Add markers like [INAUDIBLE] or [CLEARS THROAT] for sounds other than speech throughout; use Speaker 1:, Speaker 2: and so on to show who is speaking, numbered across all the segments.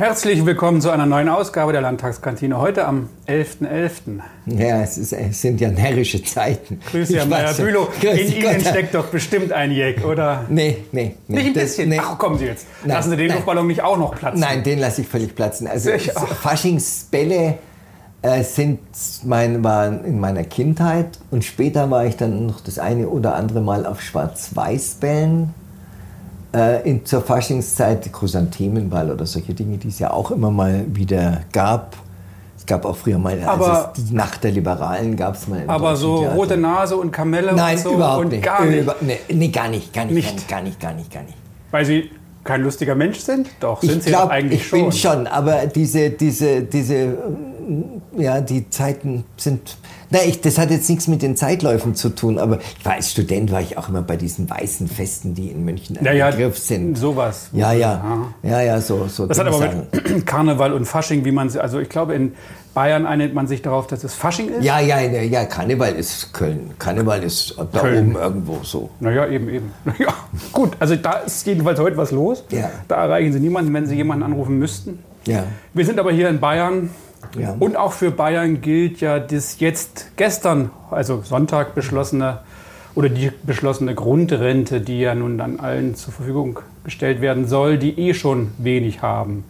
Speaker 1: Herzlich willkommen zu einer neuen Ausgabe der Landtagskantine. Heute am 11.11. .11.
Speaker 2: Ja, es, ist, es, sind ja närrische Zeiten.
Speaker 1: Grüß Sie, Herr Meyer-Bülow. In Ihnen steckt doch bestimmt ein Jack, oder?
Speaker 2: Nee, nee.
Speaker 1: nee nicht ein das, bisschen? Nee. Ach, kommen Sie jetzt. Nein, lassen Sie den nein. Luftballon nicht auch noch platzen?
Speaker 2: Nein, den lasse ich völlig platzen. Also Faschingsbälle äh, sind mein, waren in meiner Kindheit und später war ich dann noch das eine oder andere Mal auf Schwarz-Weiß-Bällen äh, in, zur Faschingszeit Chrysanthemenball oder solche Dinge, die es ja auch immer mal wieder gab. Es gab auch früher mal
Speaker 1: aber,
Speaker 2: also die Nacht der Liberalen gab es mal.
Speaker 1: aber so Theater. rote Nase und Kamelle
Speaker 2: Nein,
Speaker 1: und so
Speaker 2: überhaupt
Speaker 1: und
Speaker 2: nicht.
Speaker 1: gar nicht.
Speaker 2: Über, nee, nee, gar nicht, gar nicht, nicht, gar nicht, gar nicht, gar nicht.
Speaker 1: Weil Sie kein lustiger Mensch sind? Doch, sind ich Sie glaub, eigentlich
Speaker 2: ich
Speaker 1: schon.
Speaker 2: Ich bin schon, aber diese, diese, diese, ja, die Zeiten sind na, ich, das hat jetzt nichts mit den Zeitläufen zu tun, aber ich war als Student war ich auch immer bei diesen weißen Festen, die in München
Speaker 1: ja, ja, Begriff sind. Sowas.
Speaker 2: Ja, ja, ja, ja, so, so.
Speaker 1: Das hat aber mit [CLEARS THROAT] Karneval und Fasching, wie man, also ich glaube in Bayern einigt man sich darauf, dass es Fasching ist.
Speaker 2: Ja, ja, ja, Karneval ist Köln. Karneval ist da Köln. oben irgendwo so.
Speaker 1: Naja, eben, eben. [LAUGHS] Ja, gut, also da ist jedenfalls heute was los.
Speaker 2: Ja.
Speaker 1: Da erreichen Sie niemanden, wenn Sie jemanden anrufen müssten.
Speaker 2: Ja.
Speaker 1: Wir sind aber hier in Bayern
Speaker 2: ja.
Speaker 1: Und auch für Bayern gilt ja das jetzt gestern, also Sonntag beschlossene oder die beschlossene Grundrente, die ja nun dann allen zur Verfügung gestellt werden soll, die eh schon wenig haben.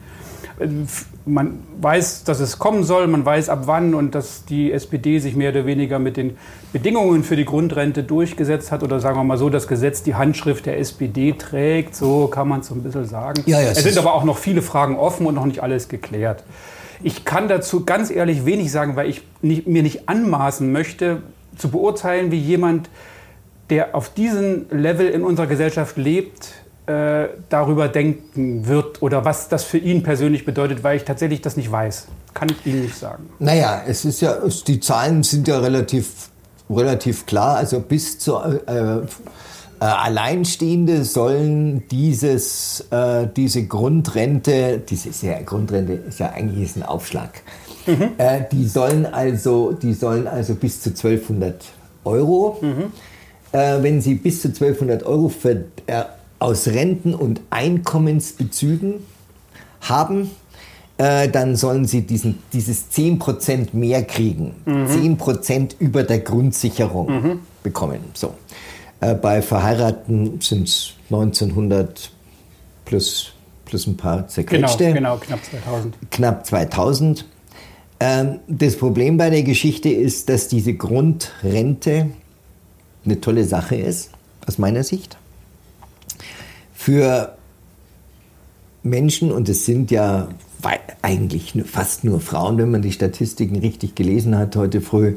Speaker 1: Man weiß, dass es kommen soll, man weiß ab wann und dass die SPD sich mehr oder weniger mit den Bedingungen für die Grundrente durchgesetzt hat oder sagen wir mal so, das Gesetz die Handschrift der SPD trägt, so kann man es so ein bisschen sagen.
Speaker 2: Ja, ja,
Speaker 1: es sind aber auch noch viele Fragen offen und noch nicht alles geklärt. Ich kann dazu ganz ehrlich wenig sagen, weil ich nicht, mir nicht anmaßen möchte, zu beurteilen, wie jemand, der auf diesem Level in unserer Gesellschaft lebt, äh, darüber denken wird oder was das für ihn persönlich bedeutet, weil ich tatsächlich das nicht weiß. Kann ich Ihnen nicht sagen.
Speaker 2: Naja, es ist ja, die Zahlen sind ja relativ, relativ klar. Also bis zur äh, äh, Alleinstehende sollen dieses, äh, diese Grundrente, diese ja, Grundrente ist ja eigentlich ist ein Aufschlag, mhm. äh, die, sollen also, die sollen also bis zu 1200 Euro, mhm. Äh, wenn sie bis zu 1200 Euro für, äh, aus Renten- und Einkommensbezügen haben, äh, dann sollen sie diesen, dieses 10% mehr kriegen. Mhm. 10% über der Grundsicherung mhm. bekommen. So. Äh, bei Verheirateten sind es 1900 plus, plus ein paar zerquetschte.
Speaker 1: Genau, genau, knapp 2000.
Speaker 2: Knapp 2000. Ähm, das Problem bei der Geschichte ist, dass diese Grundrente eine tolle Sache ist, aus meiner Sicht. Für Menschen, und es sind ja eigentlich fast nur Frauen, wenn man die Statistiken richtig gelesen hat heute früh,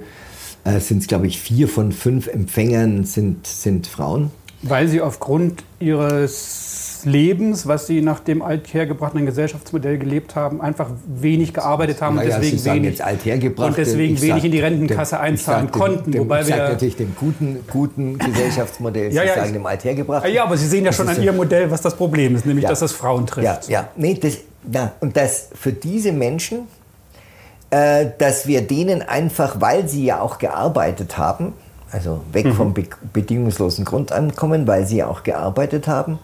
Speaker 2: äh, sind es, glaube ich, vier von fünf Empfängern sind, sind Frauen.
Speaker 1: Weil sie aufgrund ihres Lebens, was sie nach dem althergebrachten Gesellschaftsmodell gelebt haben, einfach wenig gearbeitet haben
Speaker 2: naja,
Speaker 1: und deswegen,
Speaker 2: sie wenig, jetzt althergebracht,
Speaker 1: und deswegen wenig sag, in die Rentenkasse dem, einzahlen
Speaker 2: dem,
Speaker 1: konnten.
Speaker 2: Dem,
Speaker 1: wobei
Speaker 2: ich
Speaker 1: wir
Speaker 2: natürlich dem guten, guten [LAUGHS] Gesellschaftsmodell,
Speaker 1: ja, ja,
Speaker 2: sagen
Speaker 1: ich,
Speaker 2: dem althergebrachten.
Speaker 1: Ja, aber Sie sehen ja schon an Ihrem Modell, was das Problem ist, nämlich
Speaker 2: ja,
Speaker 1: dass das Frauen trifft.
Speaker 2: Ja, ja. Nee, das, ja. und das für diese Menschen äh, dass wir denen einfach, weil sie ja auch gearbeitet haben, also weg mhm. vom be bedingungslosen Grundeinkommen, weil sie ja auch gearbeitet haben,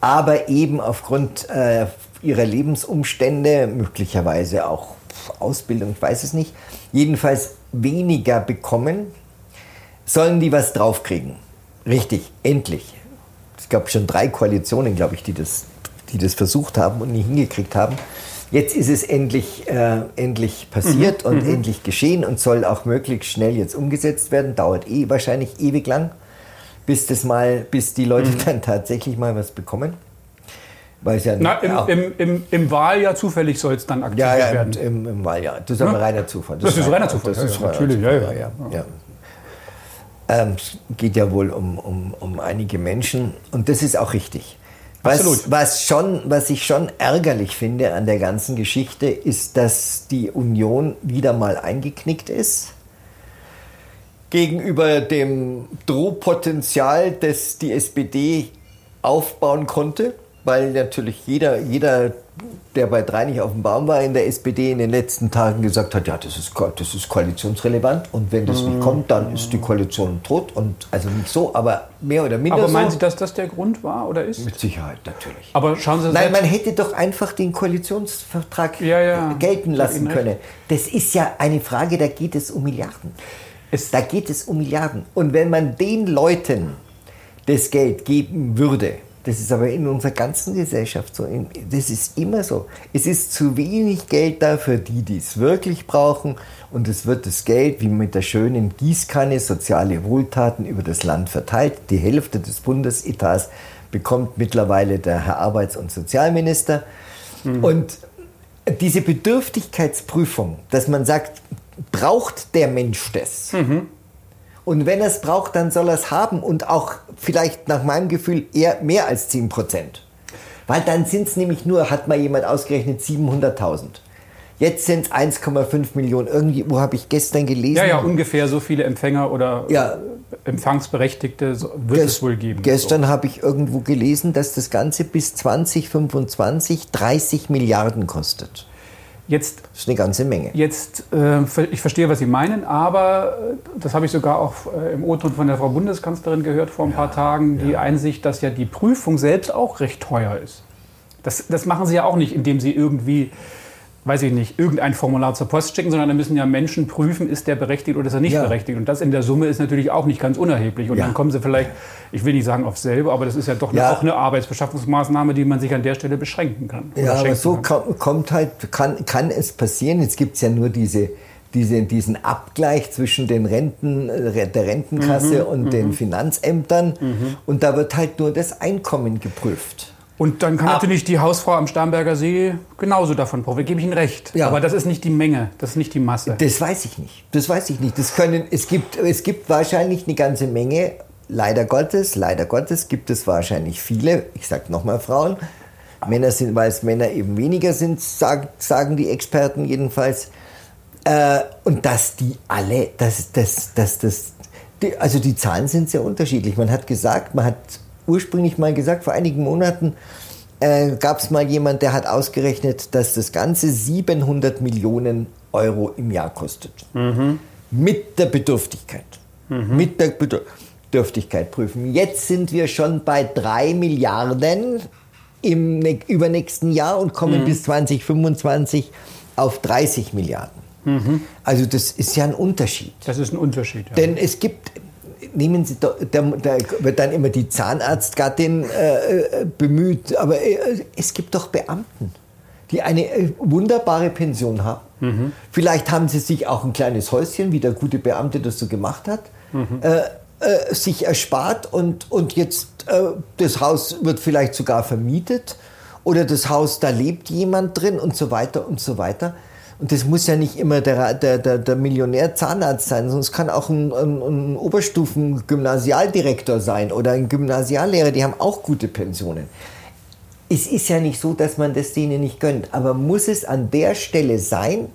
Speaker 2: aber eben aufgrund äh, ihrer Lebensumstände, möglicherweise auch Ausbildung, ich weiß es nicht, jedenfalls weniger bekommen, sollen die was draufkriegen. Richtig, endlich. Es gab schon drei Koalitionen, glaube ich, die das, die das versucht haben und nie hingekriegt haben. Jetzt ist es endlich, äh, endlich passiert mhm. und mhm. endlich geschehen und soll auch möglichst schnell jetzt umgesetzt werden. Dauert eh wahrscheinlich ewig lang, bis das mal, bis die Leute mhm. [LAUGHS] dann tatsächlich mal was bekommen.
Speaker 1: Weiß ja Na, im, im, im, im, Wahljahr zufällig soll es dann aktiv
Speaker 2: ja, ja,
Speaker 1: werden.
Speaker 2: Im, im, Wahljahr. Das ist aber reiner Zufall.
Speaker 1: Das, das ist reiner Zufall.
Speaker 2: Das ist
Speaker 1: ja, natürlich,
Speaker 2: ja, ja. ja, ja. Ähm, es geht ja wohl um, um, um einige Menschen und das ist auch richtig. Was, was, schon, was ich schon ärgerlich finde an der ganzen Geschichte, ist, dass die Union wieder mal eingeknickt ist gegenüber dem Drohpotenzial, das die SPD aufbauen konnte, weil natürlich jeder, jeder der bei drei nicht auf dem Baum war in der SPD in den letzten Tagen gesagt hat, ja, das ist, das ist koalitionsrelevant und wenn das nicht kommt, dann ist die Koalition tot und also nicht so, aber mehr oder minder
Speaker 1: Aber meinen
Speaker 2: so.
Speaker 1: Sie, dass das der Grund war oder ist?
Speaker 2: Mit Sicherheit, natürlich.
Speaker 1: Aber schauen Sie
Speaker 2: Nein, man hätte doch einfach den Koalitionsvertrag
Speaker 1: Ja, ja.
Speaker 2: gelten lassen können. Das ist ja eine Frage, da geht es um Milliarden.
Speaker 1: Es-
Speaker 2: da geht es um Milliarden. Und wenn man den Leuten das Geld geben würde, das ist aber in unserer ganzen Gesellschaft so, das ist immer so. Es ist zu wenig Geld da für die, die es wirklich brauchen. Und es wird das Geld wie mit der schönen Gießkanne soziale Wohltaten über das Land verteilt. Die Hälfte des Bundesetats bekommt mittlerweile der Herr Arbeits- und Sozialminister. Und diese Bedürftigkeitsprüfung, dass man sagt, braucht der Mensch das? Und wenn er es braucht, dann soll er es haben und auch vielleicht nach meinem Gefühl eher mehr als 10 Prozent. Weil dann sind es nämlich nur, hat mal jemand ausgerechnet, 700.000. Jetzt sind es 1,5 Millionen. Irgendwie, wo habe ich gestern gelesen?
Speaker 1: Ja, ja, ungefähr so viele Empfänger oder
Speaker 2: Ja.
Speaker 1: Empfangsberechtigte so- wird es wohl geben.
Speaker 2: Gestern habe ich irgendwo gelesen, dass das Ganze bis 2025 30 Milliarden kostet.
Speaker 1: Jetzt
Speaker 2: Das ist eine ganze Menge.
Speaker 1: Jetzt, äh, ich verstehe, was Sie meinen, aber äh, das habe ich sogar auch äh, im O-Ton von der Frau Bundeskanzlerin gehört vor ein paar Tagen, die Einsicht, dass ja die Prüfung selbst auch recht teuer ist. Das, das machen Sie ja auch nicht, indem Sie irgendwie, weiß ich nicht, irgendein Formular zur Post schicken, sondern da müssen ja Menschen prüfen, ist der berechtigt oder ist er nicht
Speaker 2: Ja.
Speaker 1: berechtigt. Und das in der Summe ist natürlich auch nicht ganz unerheblich. Und
Speaker 2: Ja.
Speaker 1: dann kommen Sie vielleicht, ich will nicht sagen auf selber, aber das ist ja doch
Speaker 2: Ja.
Speaker 1: auch eine Arbeitsbeschaffungsmaßnahme, die man sich an der Stelle beschränken kann.
Speaker 2: Ja, aber so
Speaker 1: kann.
Speaker 2: ko- kommt halt, kann, kann es passieren. Jetzt gibt es ja nur diese, diese, diesen Abgleich zwischen den Renten, äh, der Rentenkasse und den Finanzämtern. Und da wird halt nur das Einkommen geprüft.
Speaker 1: Und dann kann
Speaker 2: Ab-
Speaker 1: natürlich die Hausfrau am Starnberger See genauso davon profitieren, gebe ich Ihnen recht.
Speaker 2: Ja.
Speaker 1: Aber das ist nicht die Menge, das ist nicht die Masse.
Speaker 2: Das weiß ich nicht. Das weiß ich nicht. Das können, es, gibt, es gibt wahrscheinlich eine ganze Menge, leider Gottes, leider Gottes gibt es wahrscheinlich viele, ich sage nochmal Frauen, Männer sind, weil es Männer eben weniger sind, sagen, sagen die Experten jedenfalls. Äh, und dass die alle, dass das, dass das, die, also die Zahlen sind sehr unterschiedlich. Man hat gesagt, man hat ursprünglich mal gesagt, vor einigen Monaten äh, gab es mal jemand, der hat ausgerechnet, dass das Ganze 700 Millionen Euro im Jahr kostet. Mit der Bedürftigkeit. Mit der Bedürftigkeit prüfen. Jetzt sind wir schon bei 3 Milliarden im ne übernächsten Jahr und kommen bis 2025 auf 30 Milliarden. Also das ist ja ein Unterschied.
Speaker 1: Das ist ein Unterschied. Ja.
Speaker 2: Denn es gibt, nehmen Sie, doch, da, da wird dann immer die Zahnarztgattin äh, äh, bemüht, aber äh, es gibt doch Beamten, die eine äh, wunderbare Pension haben. Vielleicht haben sie sich auch ein kleines Häuschen, wie der gute Beamte das so gemacht hat, äh, äh, sich erspart und, und jetzt das Haus wird vielleicht sogar vermietet oder das Haus, da lebt jemand drin und so weiter und so weiter. Und das muss ja nicht immer der, der, der, der Millionär Zahnarzt sein, es kann auch ein, ein, ein Oberstufen-Gymnasialdirektor sein oder ein Gymnasiallehrer, die haben auch gute Pensionen. Es ist ja nicht so, dass man das denen nicht gönnt, aber muss es an der Stelle sein?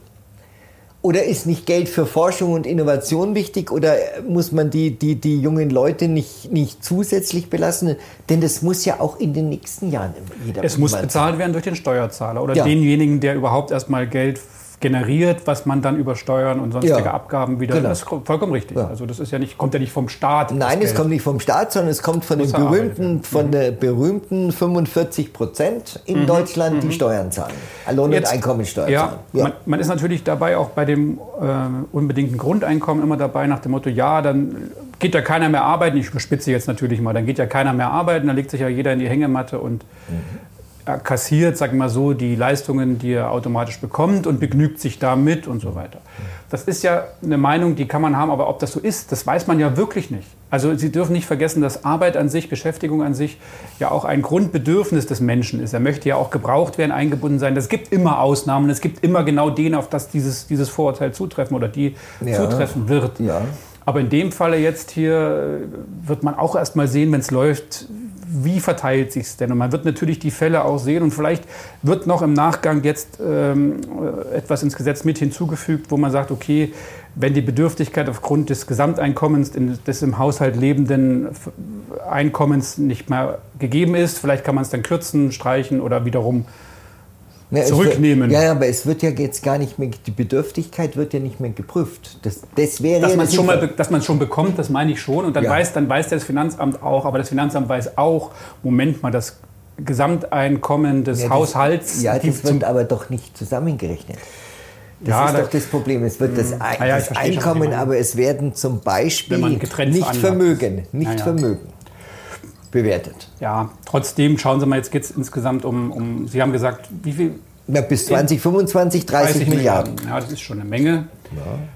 Speaker 2: Oder ist nicht Geld für Forschung und Innovation wichtig? Oder muss man die, die, die jungen Leute nicht, nicht zusätzlich belassen? Denn das muss ja auch in den nächsten Jahren jeder
Speaker 1: es muss bezahlt werden durch den Steuerzahler oder
Speaker 2: Ja.
Speaker 1: denjenigen, der überhaupt erstmal Geld generiert, was man dann über Steuern und sonstige
Speaker 2: Ja.
Speaker 1: Abgaben wieder.
Speaker 2: Genau.
Speaker 1: Das ist vollkommen richtig.
Speaker 2: Ja.
Speaker 1: Also das ist ja nicht, kommt ja nicht vom Staat.
Speaker 2: Nein, es kommt nicht vom Staat, sondern es kommt von den berühmten,
Speaker 1: werden.
Speaker 2: von der berühmten 45 Prozent in Deutschland, die Steuern zahlen. Lohn- und
Speaker 1: Mhm.
Speaker 2: Einkommensteuer
Speaker 1: Ja,
Speaker 2: zahlen. Ja.
Speaker 1: Man, man ist natürlich dabei auch bei dem äh, unbedingten Grundeinkommen immer dabei nach dem Motto, ja, dann geht ja keiner mehr arbeiten. Ich überspitze jetzt natürlich mal, dann geht ja keiner mehr arbeiten, dann legt sich ja jeder in die Hängematte und er kassiert, sagen wir mal so, die Leistungen, die er automatisch bekommt und begnügt sich damit und so weiter. Das ist ja eine Meinung, die kann man haben, aber ob das so ist, das weiß man ja wirklich nicht. Also Sie dürfen nicht vergessen, dass Arbeit an sich, Beschäftigung an sich ja auch ein Grundbedürfnis des Menschen ist. Er möchte ja auch gebraucht werden, eingebunden sein. Es gibt immer Ausnahmen, es gibt immer genau den, auf das dieses, dieses Vorurteil zutreffen oder die
Speaker 2: Ja.
Speaker 1: zutreffen wird.
Speaker 2: Ja.
Speaker 1: Aber in dem Falle jetzt hier äh, wird man auch erst mal sehen, wenn es läuft, wie verteilt sich es denn? Und man wird natürlich die Fälle auch sehen und vielleicht wird noch im Nachgang jetzt ähm, äh, etwas ins Gesetz mit hinzugefügt, wo man sagt, okay, wenn die Bedürftigkeit aufgrund des Gesamteinkommens in, des im Haushalt lebenden Einkommens nicht mehr gegeben ist, vielleicht kann man es dann kürzen, streichen oder wiederum
Speaker 2: Ja, es
Speaker 1: zurücknehmen.
Speaker 2: Wird, ja, aber es wird ja jetzt gar nicht mehr, die Bedürftigkeit wird ja nicht mehr geprüft. Das, das wäre
Speaker 1: dass
Speaker 2: ja
Speaker 1: man es
Speaker 2: das
Speaker 1: schon, mal, be- dass man es schon bekommt, das meine ich schon. Und dann,
Speaker 2: Ja.
Speaker 1: weiß, dann weiß das Finanzamt auch, aber das Finanzamt weiß auch, Moment mal, das Gesamteinkommen des
Speaker 2: Ja, das-
Speaker 1: Haushalts
Speaker 2: Ja, das wird aber doch nicht zusammengerechnet. Das
Speaker 1: Ja,
Speaker 2: ist
Speaker 1: da-
Speaker 2: doch das Problem. Es wird das, Ein
Speaker 1: Ah ja,
Speaker 2: das Einkommen, aber es werden zum Beispiel nicht Vermögen, nicht. Vermögen bewertet.
Speaker 1: Ja, trotzdem schauen Sie mal, jetzt geht es insgesamt um, um, Sie haben gesagt, wie viel?
Speaker 2: Na, bis 2025 30, Milliarden.
Speaker 1: Ja, das ist schon eine Menge.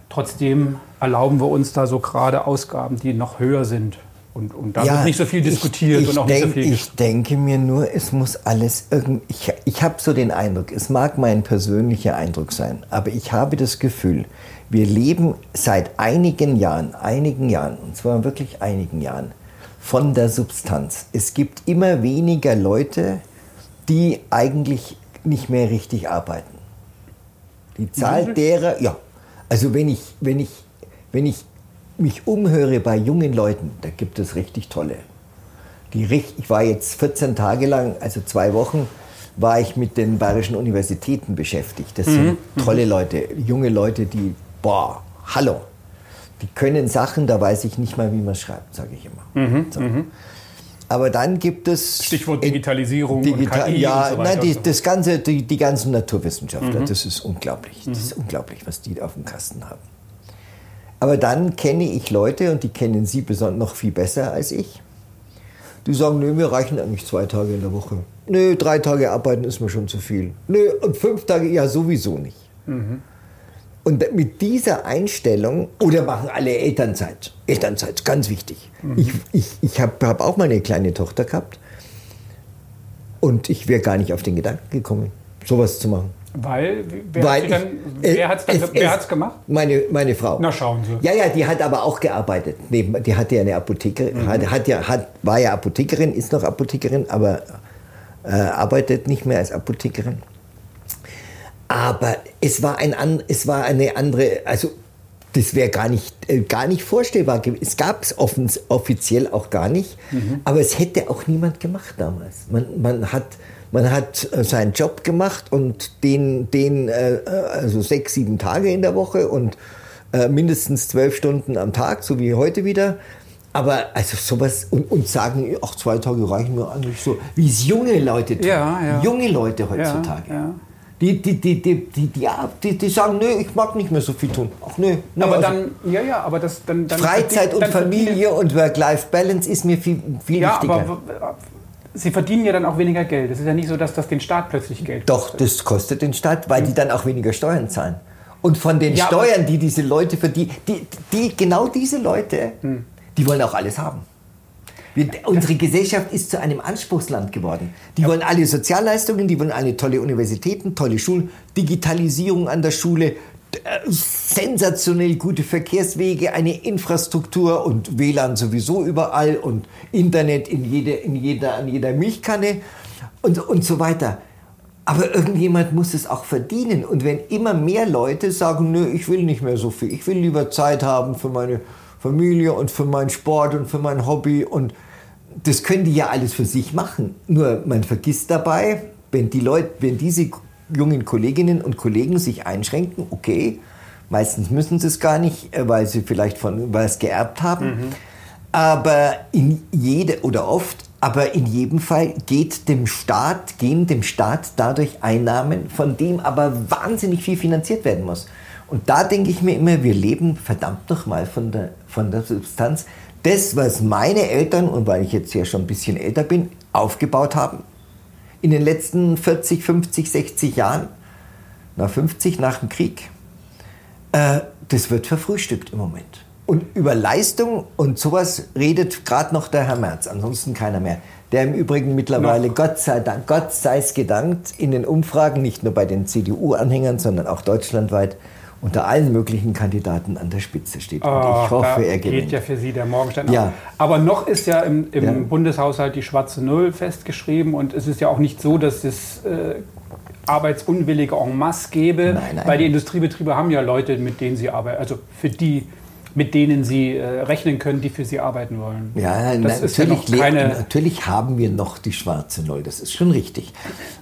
Speaker 1: Trotzdem erlauben wir uns da so gerade Ausgaben, die noch höher sind. Und, und da wird nicht so viel diskutiert
Speaker 2: ich, ich
Speaker 1: und auch
Speaker 2: denk,
Speaker 1: nicht so viel.
Speaker 2: Ich denke mir nur, es muss alles irgendwie. Ich, ich habe so den Eindruck, es mag mein persönlicher Eindruck sein, aber ich habe das Gefühl, wir leben seit einigen Jahren, einigen Jahren, und zwar wirklich einigen Jahren, von der Substanz. Es gibt immer weniger Leute, die eigentlich nicht mehr richtig arbeiten. Die Zahl derer, ja, also wenn ich, wenn ich, wenn ich mich umhöre bei jungen Leuten, da gibt es richtig tolle. Die, ich war jetzt 14 Tage lang, also zwei Wochen, war ich mit den bayerischen Universitäten beschäftigt. Das sind tolle Leute, junge Leute, die, boah, hallo, die können Sachen, da weiß ich nicht mal, wie man schreibt, sage ich immer. So. Aber dann gibt es
Speaker 1: Stichwort Digitalisierung
Speaker 2: Digital,
Speaker 1: und KI
Speaker 2: ja,
Speaker 1: und so
Speaker 2: nein, die, das ganze, die, die ganzen Naturwissenschaftler,
Speaker 1: Mhm.
Speaker 2: das ist unglaublich. Das ist unglaublich, was die auf dem Kasten haben. Aber dann kenne ich Leute, und die kennen Sie besonders noch viel besser als ich, die sagen, nö, mir reichen eigentlich zwei Tage in der Woche. Nö, drei Tage arbeiten ist mir schon zu viel. Nö, und fünf Tage, ja, sowieso nicht. Und mit dieser Einstellung, oder machen alle Elternzeit. Elternzeit, ganz wichtig. Ich, ich, ich habe hab auch mal eine kleine Tochter gehabt. Und ich wäre gar nicht auf den Gedanken gekommen, sowas zu machen.
Speaker 1: Weil, wer
Speaker 2: Weil
Speaker 1: hat sie dann, wer
Speaker 2: es- es-
Speaker 1: gemacht?
Speaker 2: Meine, meine Frau.
Speaker 1: Na, schauen Sie.
Speaker 2: Ja, ja, die hat aber auch gearbeitet. Neben, die hatte ja eine Apothekerin, hat, hat ja, hat, war ja Apothekerin, ist noch Apothekerin, aber äh, arbeitet nicht mehr als Apothekerin. Aber es war, ein, es war eine andere, also das wäre gar nicht, äh, gar nicht vorstellbar gewesen. Es gab es offiziell auch gar nicht, aber es hätte auch niemand gemacht damals. Man, man hat, man hat äh, seinen Job gemacht und den, den äh, äh, also sechs, sieben Tage in der Woche und äh, mindestens zwölf Stunden am Tag, so wie heute wieder. Aber also sowas und, und sagen, ach, zwei Tage reichen mir eigentlich so, wie es junge Leute tun.
Speaker 1: Ja, ja.
Speaker 2: Junge Leute heutzutage.
Speaker 1: Ja.
Speaker 2: Die, die, die, die, die, die, die, die sagen, nö, ich mag nicht mehr so viel tun. Ach nö. nö
Speaker 1: Aber
Speaker 2: also
Speaker 1: dann, ja, ja, aber das dann. dann
Speaker 2: Freizeit und Familie und Work-Life-Balance ist mir viel, viel
Speaker 1: Ja,
Speaker 2: wichtiger.
Speaker 1: aber Sie verdienen ja dann auch weniger Geld. Es ist ja nicht so, dass das den Staat plötzlich Geld
Speaker 2: Doch, das kostet den Staat, weil die dann auch weniger Steuern zahlen. Und von den
Speaker 1: Ja,
Speaker 2: Steuern, die diese Leute verdienen, die, die, genau diese Leute,
Speaker 1: Hm.
Speaker 2: die wollen auch alles haben. Wir, unsere Gesellschaft ist zu einem Anspruchsland geworden. Die wollen alle Sozialleistungen, die wollen alle tolle Universitäten, tolle Schulen, Digitalisierung an der Schule, äh, sensationell gute Verkehrswege, eine Infrastruktur und WLAN sowieso überall und Internet in, jede, in jeder, an jeder Milchkanne und, und so weiter. Aber irgendjemand muss es auch verdienen. Und wenn immer mehr Leute sagen, nö, ich will nicht mehr so viel, ich will lieber Zeit haben für meine Familie und für meinen Sport und für mein Hobby und das können die ja alles für sich machen. Nur man vergisst dabei, wenn die Leute, wenn diese jungen Kolleginnen und Kollegen sich einschränken, okay, meistens müssen sie es gar nicht, äh, weil sie vielleicht von was geerbt haben, aber in jede oder oft, aber in jedem Fall geht dem Staat, gehen dem Staat dadurch Einnahmen, von dem aber wahnsinnig viel finanziert werden muss. Und da denke ich mir immer, wir leben verdammt nochmal von der, von der Substanz. Das, was meine Eltern, und weil ich jetzt ja schon ein bisschen älter bin, aufgebaut haben, in den letzten 40, 50, 60 Jahren, nach 50 nach dem Krieg, äh, das wird verfrühstückt im Moment. Und über Leistung und sowas redet gerade noch der Herr Merz, ansonsten keiner mehr. Der im Übrigen mittlerweile,
Speaker 1: Noch.
Speaker 2: Gott sei Dank, Gott sei es gedankt, in den Umfragen, nicht nur bei den CDU-Anhängern, sondern auch deutschlandweit, unter allen möglichen Kandidaten an der Spitze steht. Und
Speaker 1: Ah,
Speaker 2: ich hoffe, er
Speaker 1: geht
Speaker 2: gewinnt.
Speaker 1: ja für Sie der Morgenstern
Speaker 2: Ja.
Speaker 1: Aber noch ist ja im, im
Speaker 2: Ja.
Speaker 1: Bundeshaushalt die schwarze Null festgeschrieben und es ist ja auch nicht so, dass es äh, Arbeitsunwillige en masse gäbe,
Speaker 2: Nein, nein.
Speaker 1: weil die Industriebetriebe haben ja Leute, mit denen sie arbeiten, also für die mit denen Sie äh, rechnen können, die für Sie arbeiten wollen.
Speaker 2: Ja,
Speaker 1: das
Speaker 2: natürlich, ja keine natürlich haben wir noch die schwarze Null, das ist schon richtig.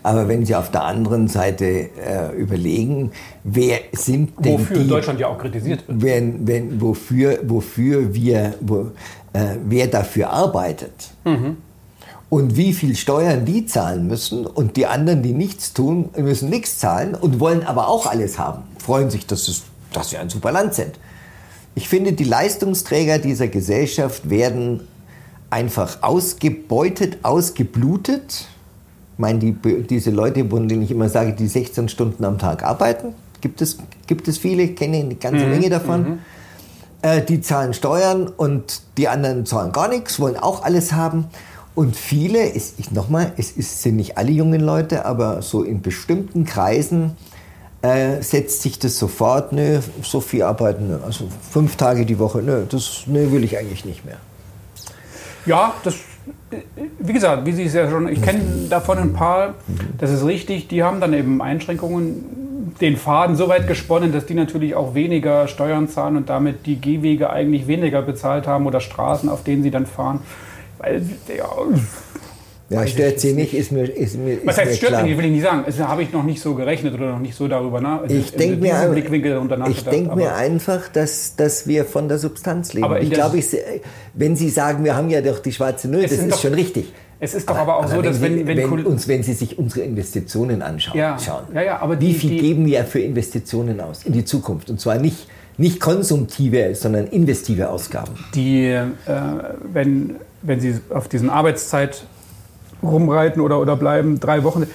Speaker 2: Aber wenn Sie auf der anderen Seite äh, überlegen, wer sind
Speaker 1: denn Wofür die, Deutschland ja auch kritisiert wird.
Speaker 2: Wenn, wenn, wofür, wofür wir, wo, äh, wer dafür arbeitet. Mhm. Und wie viel Steuern die zahlen müssen und die anderen, die nichts tun, müssen nichts zahlen und wollen aber auch alles haben, freuen sich, dass, es, dass wir ein super Land sind. Ich finde, die Leistungsträger dieser Gesellschaft werden einfach ausgebeutet, ausgeblutet. Ich meine, die, diese Leute, von denen ich immer sage, die 16 Stunden am Tag arbeiten, gibt es, gibt es viele, kenne eine ganze mhm. Menge davon. Mhm. Äh, die zahlen Steuern und die anderen zahlen gar nichts, wollen auch alles haben. Und viele, ist, ich nochmal, es ist, sind nicht alle jungen Leute, aber so in bestimmten Kreisen äh, setzt sich das sofort, nö, so viel arbeiten, nö, also fünf Tage die Woche, nö, das nö, will ich eigentlich nicht mehr.
Speaker 1: Ja, das, wie gesagt, wie Sie es ja schon, ich kenne davon ein paar, das ist richtig, die haben dann eben Einschränkungen, den Faden so weit gesponnen, dass die natürlich auch weniger Steuern zahlen und damit die Gehwege eigentlich weniger bezahlt haben oder Straßen, auf denen sie dann fahren. Weil, ja,
Speaker 2: ja, stört sie nicht, ist mir, ist mir
Speaker 1: Was heißt stört klar. mich, will ich nicht sagen. Das habe ich noch nicht so gerechnet oder noch nicht so darüber nach.
Speaker 2: Ich denke mir, ich denk mir einfach, dass, dass wir von der Substanz leben. Aber ich glaube, wenn Sie sagen, wir haben ja doch die schwarze Null, das ist doch, schon richtig.
Speaker 1: Es ist doch aber, aber auch aber so, dass wenn,
Speaker 2: Sie, wenn, wenn, uns, wenn Sie sich unsere Investitionen anschauen,
Speaker 1: ja,
Speaker 2: schauen,
Speaker 1: ja, ja, aber
Speaker 2: wie die, viel die, geben wir für Investitionen aus in die Zukunft? Und zwar nicht, nicht konsumtive, sondern investive Ausgaben.
Speaker 1: Die, äh, wenn, wenn Sie auf diesen Arbeitszeit rumreiten oder, oder bleiben, drei Wochen.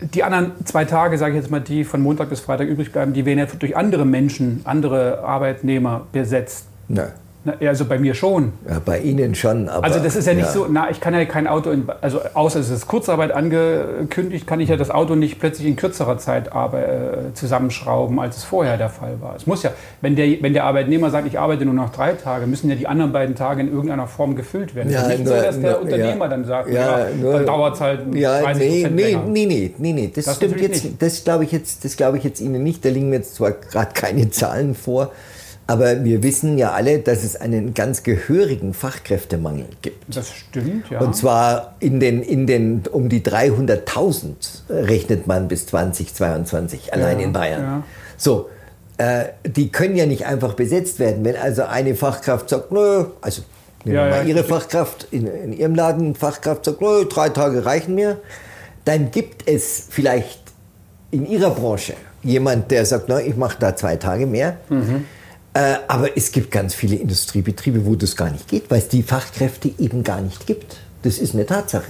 Speaker 1: Die anderen zwei Tage, sage ich jetzt mal, die von Montag bis Freitag übrig bleiben, die werden ja durch andere Menschen, andere Arbeitnehmer besetzt.
Speaker 2: Nein.
Speaker 1: Na, also bei mir schon.
Speaker 2: Ja, bei Ihnen schon.
Speaker 1: Aber, also das ist ja nicht ja. so, na, ich kann ja kein Auto, in, also außer es ist Kurzarbeit angekündigt, kann ich ja das Auto nicht plötzlich in kürzerer Zeit äh, zusammenschrauben, als es vorher der Fall war. Es muss ja, wenn der, wenn der Arbeitnehmer sagt, ich arbeite nur noch drei Tage, müssen ja die anderen beiden Tage in irgendeiner Form gefüllt werden. Ja, es ist nicht nur, so, dass der nur, Unternehmer dann sagt, ja, nur, dann dauert es halt
Speaker 2: ja, 30 nee, nee, länger. nee, nee, nee, nee, das, das stimmt jetzt, nicht. das glaube ich jetzt, das glaube ich jetzt Ihnen nicht. Da liegen mir jetzt zwar gerade keine Zahlen vor, aber wir wissen ja alle, dass es einen ganz gehörigen Fachkräftemangel gibt.
Speaker 1: Das stimmt, ja.
Speaker 2: Und zwar in den, in den um die 300.000 rechnet man bis 2022 allein ja, in Bayern. Ja. So, äh, die können ja nicht einfach besetzt werden. Wenn also eine Fachkraft sagt, nö, also nehmen wir ja, mal Ihre Fachkraft in, in Ihrem Laden, Fachkraft sagt, nö, drei Tage reichen mir, dann gibt es vielleicht in Ihrer Branche jemand, der sagt, na, ich mache da zwei Tage mehr. Mhm äh, aber es gibt ganz viele Industriebetriebe, wo das gar nicht geht, weil es die Fachkräfte eben gar nicht gibt. Das ist eine Tatsache.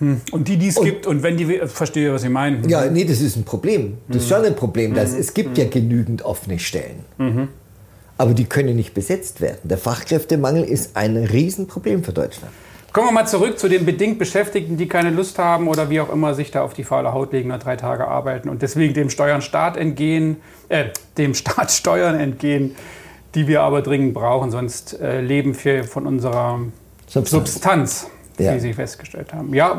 Speaker 1: Hm. Und die, die es und, gibt, und wenn die, verstehe, was Sie meinen.
Speaker 2: Ja, nee, das ist ein Problem. Das ist schon ein Problem. Dass, mhm. Es gibt mhm. ja genügend offene Stellen. Mhm. Aber die können nicht besetzt werden. Der Fachkräftemangel ist ein Riesenproblem für Deutschland.
Speaker 1: Kommen wir mal zurück zu den bedingt Beschäftigten, die keine Lust haben oder wie auch immer sich da auf die faule Haut legen, nach drei Tage arbeiten und deswegen dem Steuern Staat entgehen, äh, dem Staat Steuern entgehen, die wir aber dringend brauchen, sonst äh, leben wir von unserer Substanz, Substanz ja. wie Sie festgestellt haben. Ja,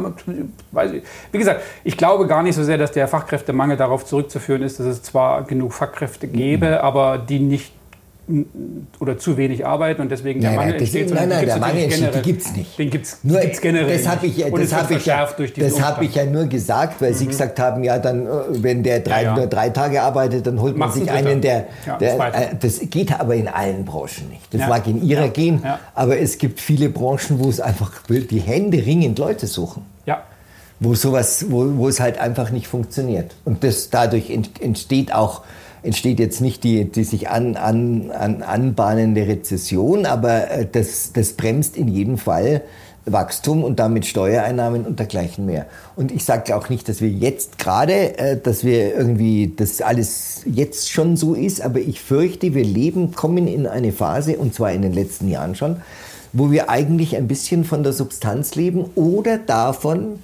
Speaker 1: wie gesagt, ich glaube gar nicht so sehr, dass der Fachkräftemangel darauf zurückzuführen ist, dass es zwar genug Fachkräfte gäbe, mhm. aber die nicht oder zu wenig arbeiten und deswegen
Speaker 2: der nein, Mangel entsteht. Nein, nein, der Mangel entsteht, die gibt es nicht.
Speaker 1: Den gibt es generell
Speaker 2: Das habe ich, das hab ich, ja, das hab ich ja nur gesagt, weil mhm. Sie gesagt haben, ja, dann, äh, wenn der drei, ja, ja. nur drei Tage arbeitet, dann holt man sich einen, der... der äh, das geht aber in allen Branchen nicht. Das mag in Ihrer gehen, aber es gibt viele Branchen, wo es einfach die Hände ringend Leute suchen.
Speaker 1: Ja
Speaker 2: wo sowas, wo, wo es halt einfach nicht funktioniert. Und das dadurch entsteht auch entsteht jetzt nicht die, die sich an, an, an, anbahnende Rezession, aber äh, das, das bremst in jedem Fall Wachstum und damit Steuereinnahmen und dergleichen mehr. Und ich sage auch nicht, dass wir jetzt gerade, äh, dass wir irgendwie, das alles jetzt schon so ist, aber ich fürchte, wir leben, kommen in eine Phase, und zwar in den letzten Jahren schon, wo wir eigentlich ein bisschen von der Substanz leben oder davon,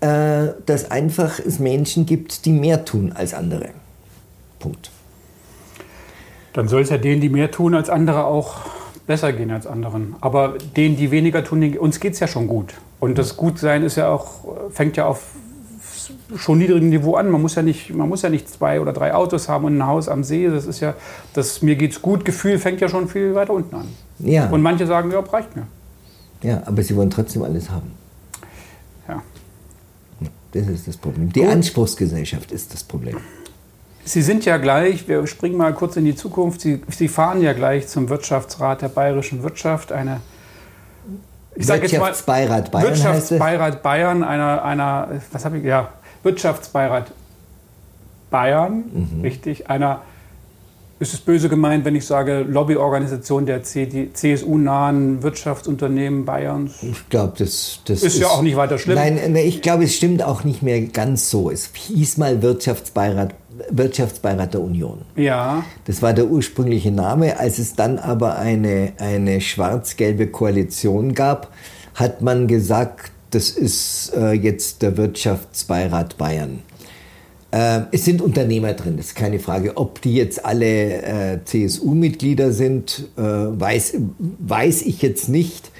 Speaker 2: äh, dass einfach es Menschen gibt, die mehr tun als andere. Punkt.
Speaker 1: Dann soll es ja denen, die mehr tun als andere, auch besser gehen als anderen. Aber denen, die weniger tun, uns geht es ja schon gut. Und das Gutsein ist ja auch, fängt ja auf schon niedrigen Niveau an. Man muss ja nicht, man muss ja nicht zwei oder drei Autos haben und ein Haus am See. Das ist ja, das mir geht's gut. Gefühl fängt ja schon viel weiter unten an.
Speaker 2: Ja.
Speaker 1: Und manche sagen, ja, reicht mir.
Speaker 2: Ja, aber sie wollen trotzdem alles haben.
Speaker 1: Ja.
Speaker 2: Das ist das Problem. Die Anspruchsgesellschaft ist das Problem.
Speaker 1: Sie sind ja gleich, wir springen mal kurz in die Zukunft, Sie, Sie fahren ja gleich zum Wirtschaftsrat der bayerischen Wirtschaft, eine
Speaker 2: ich sage jetzt mal Wirtschaftsbeirat Bayern.
Speaker 1: Wirtschaftsbeirat Bayern, einer, einer, was habe ich, ja, Wirtschaftsbeirat Bayern, mhm. richtig, einer, ist es böse gemeint, wenn ich sage Lobbyorganisation der CSU-nahen Wirtschaftsunternehmen Bayerns?
Speaker 2: Ich glaube, das, das
Speaker 1: ist, ist, ja auch nicht weiter schlimm.
Speaker 2: Nein, ich glaube, es stimmt auch nicht mehr ganz so. Es hieß mal Wirtschaftsbeirat Wirtschaftsbeirat der Union.
Speaker 1: Ja.
Speaker 2: Das war der ursprüngliche Name. Als es dann aber eine, eine schwarz-gelbe Koalition gab, hat man gesagt, das ist äh, jetzt der Wirtschaftsbeirat Bayern. Äh, es sind Unternehmer drin, das ist keine Frage. Ob die jetzt alle äh, CSU-Mitglieder sind, äh, weiß, weiß ich jetzt nicht.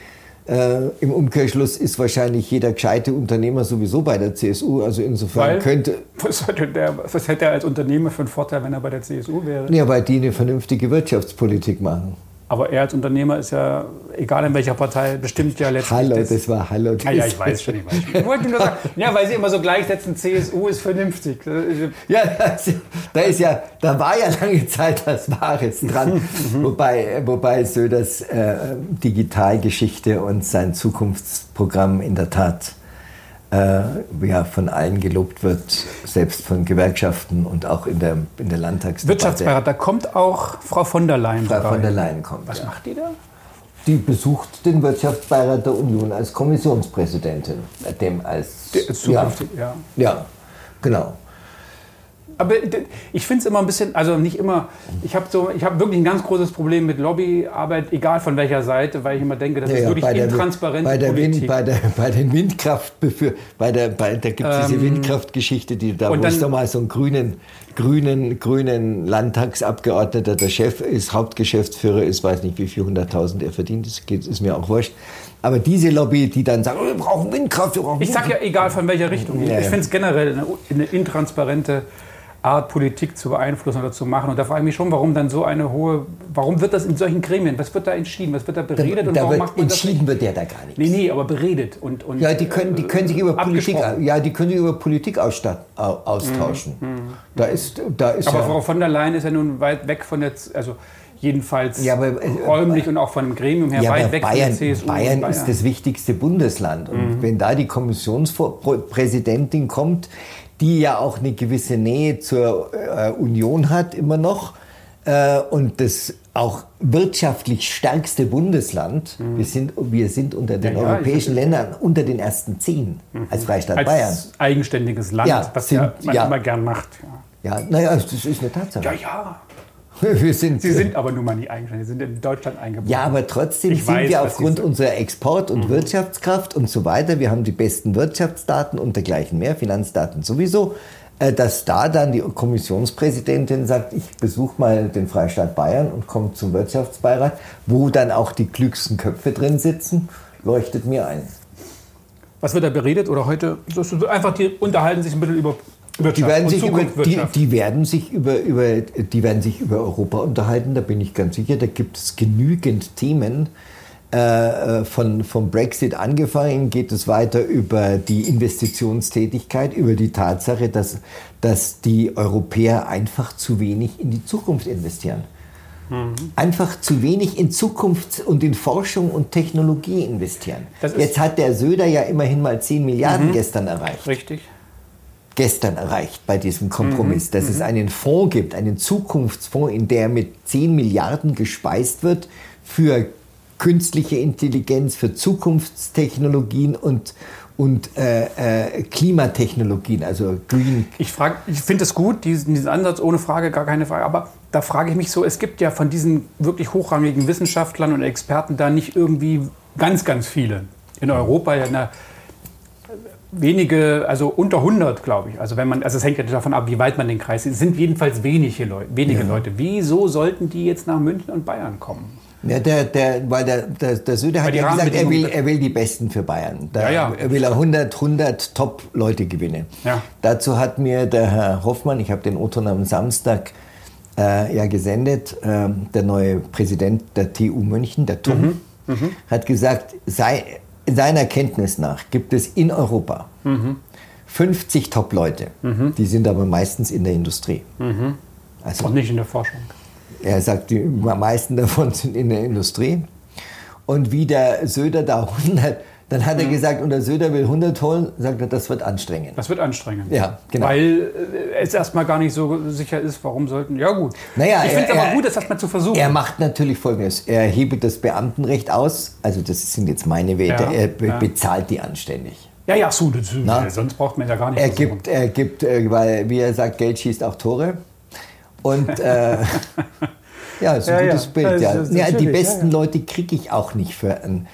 Speaker 2: Äh, Im Umkehrschluss ist wahrscheinlich jeder gescheite Unternehmer sowieso bei der CSU. Also insofern weil, könnte.
Speaker 1: Was, der, was hätte er als Unternehmer für einen Vorteil, wenn er bei der CSU wäre?
Speaker 2: Ja, weil die eine vernünftige Wirtschaftspolitik machen.
Speaker 1: Aber er als Unternehmer ist ja, egal in welcher Partei, bestimmt ja letztlich.
Speaker 2: Hallo, das, das war Hallo.
Speaker 1: Das ah, ja, ich weiß schon, ich weiß schon. Ich wollte nur sagen, [LAUGHS] ja, weil Sie immer so gleichsetzen, CSU ist vernünftig.
Speaker 2: Ja, das, da ist ja, da war ja lange Zeit was Wahres dran. [LAUGHS] wobei, wobei Söders äh, Digitalgeschichte und sein Zukunftsprogramm in der Tat äh, ja, von allen gelobt wird, selbst von Gewerkschaften und auch in der, in der Landtagsdebatte.
Speaker 1: Wirtschaftsbeirat, da kommt auch Frau von der Leyen.
Speaker 2: Frau von der Leyen kommt.
Speaker 1: Was ja. macht die da?
Speaker 2: Die besucht den Wirtschaftsbeirat der Union als Kommissionspräsidentin. Dem als,
Speaker 1: zukünftig, ja.
Speaker 2: ja. Ja, genau.
Speaker 1: Aber ich finde es immer ein bisschen, also nicht immer, ich habe so, hab wirklich ein ganz großes Problem mit Lobbyarbeit, egal von welcher Seite, weil ich immer denke, das ja, ist wirklich bei intransparent.
Speaker 2: Bei, der Wind, bei, der, bei den Windkraft, bei der, bei, da gibt es ähm, diese Windkraftgeschichte, die da, wo es da mal so einen grünen, grünen, grünen Landtagsabgeordneter der Chef ist, Hauptgeschäftsführer ist, weiß nicht, wie viel hunderttausend er verdient, das geht, ist mir auch wurscht. Aber diese Lobby, die dann sagen, oh, wir brauchen Windkraft, wir brauchen
Speaker 1: Ich sage ja, egal von welcher Richtung. Ja, ich finde es generell eine, eine intransparente Art, Politik zu beeinflussen oder zu machen. Und da frage ich mich schon, warum dann so eine hohe, warum wird das in solchen Gremien, was wird da entschieden, was wird da beredet
Speaker 2: da,
Speaker 1: und
Speaker 2: da
Speaker 1: warum
Speaker 2: wird
Speaker 1: macht man
Speaker 2: entschieden
Speaker 1: das
Speaker 2: wird der da gar nicht.
Speaker 1: Nee, nee, aber beredet und, und
Speaker 2: Ja, die können, die können sich über Politik, ja, die können sich über Politik austauschen. Mhm. Da ist, da ist
Speaker 1: aber
Speaker 2: ja,
Speaker 1: Frau von der Leyen ist ja nun weit weg von der, also jedenfalls ja, aber, äh, räumlich und auch von dem Gremium her
Speaker 2: ja,
Speaker 1: weit weg
Speaker 2: Bayern,
Speaker 1: von der CSU.
Speaker 2: Bayern, Bayern ist das wichtigste Bundesland. Und mhm. wenn da die Kommissionspräsidentin kommt, die ja auch eine gewisse Nähe zur äh, Union hat, immer noch. Äh, und das auch wirtschaftlich stärkste Bundesland. Mhm. Wir, sind, wir sind unter den ja, europäischen ja, Ländern unter den ersten zehn mhm. als Freistaat
Speaker 1: als
Speaker 2: Bayern.
Speaker 1: eigenständiges Land,
Speaker 2: ja,
Speaker 1: was sind, ja man immer gern macht.
Speaker 2: Ja, naja, das ist eine Tatsache.
Speaker 1: Ja, ja.
Speaker 2: Wir sind,
Speaker 1: Sie sind aber nun mal nicht eigenständig, Sie sind in Deutschland eingebunden.
Speaker 2: Ja, aber trotzdem ich sind weiß, wir aufgrund unserer Export- und mhm. Wirtschaftskraft und so weiter, wir haben die besten Wirtschaftsdaten und dergleichen mehr, Finanzdaten sowieso, äh, dass da dann die Kommissionspräsidentin sagt, ich besuche mal den Freistaat Bayern und komme zum Wirtschaftsbeirat, wo dann auch die klügsten Köpfe drin sitzen, leuchtet mir ein.
Speaker 1: Was wird da beredet oder heute? Einfach die unterhalten sich ein bisschen über
Speaker 2: die werden, sich über, die, die, werden sich über, über, die werden sich über Europa unterhalten, da bin ich ganz sicher. Da gibt es genügend Themen. Äh, äh, von, vom Brexit angefangen geht es weiter über die Investitionstätigkeit, über die Tatsache, dass, dass die Europäer einfach zu wenig in die Zukunft investieren. Mhm. Einfach zu wenig in Zukunft und in Forschung und Technologie investieren. Jetzt hat der Söder ja immerhin mal 10 Milliarden mhm. gestern erreicht.
Speaker 1: Richtig
Speaker 2: gestern erreicht bei diesem Kompromiss, mhm. dass es mhm. einen Fonds gibt, einen Zukunftsfonds, in der mit 10 Milliarden gespeist wird für künstliche Intelligenz, für Zukunftstechnologien und, und äh, äh, Klimatechnologien, also Green.
Speaker 1: Ich, ich finde es gut, diesen, diesen Ansatz ohne Frage, gar keine Frage. Aber da frage ich mich so, es gibt ja von diesen wirklich hochrangigen Wissenschaftlern und Experten da nicht irgendwie ganz, ganz viele. In Europa ja eine wenige, also unter 100, glaube ich. Also wenn man, also es hängt ja davon ab, wie weit man den Kreis sieht. Es sind jedenfalls wenige Leute. Wenige ja. Leute. Wieso sollten die jetzt nach München und Bayern kommen?
Speaker 2: Ja, der, der, weil der, der, der Söder hat ja gesagt, er will, er will die Besten für Bayern. Da, ja, ja. Er will 100, 100 Top-Leute gewinnen. Ja. Dazu hat mir der Herr Hoffmann, ich habe den O-Ton am Samstag äh, ja gesendet, äh, der neue Präsident der TU München, der TUM, mhm. Mhm. hat gesagt, sei, seiner Kenntnis nach gibt es in Europa mhm. 50 Top-Leute. Mhm. Die sind aber meistens in der Industrie.
Speaker 1: Mhm. Also, Und nicht in der Forschung.
Speaker 2: Er sagt, die meisten davon sind in der Industrie. Und wie der Söder da [LAUGHS] 100, dann hat er mhm. gesagt, und der Söder will 100 holen, sagt er, das wird anstrengend.
Speaker 1: Das wird anstrengend.
Speaker 2: Ja,
Speaker 1: genau. Weil äh, es erstmal gar nicht so sicher ist, warum sollten. Ja, gut. Naja, ich finde es aber gut, das erstmal zu versuchen.
Speaker 2: Er macht natürlich Folgendes: Er hebelt das Beamtenrecht aus, also das sind jetzt meine Werte, ja, er be ja. bezahlt die anständig.
Speaker 1: Ja, ja, so, das, Na? sonst braucht man ja gar nicht.
Speaker 2: Er gibt, er gibt, äh, weil, wie er sagt, Geld schießt auch Tore. Und äh, [LAUGHS] ja, ist ein ja, gutes. Bild. Ja. die besten Leute kriege ich auch nicht für ein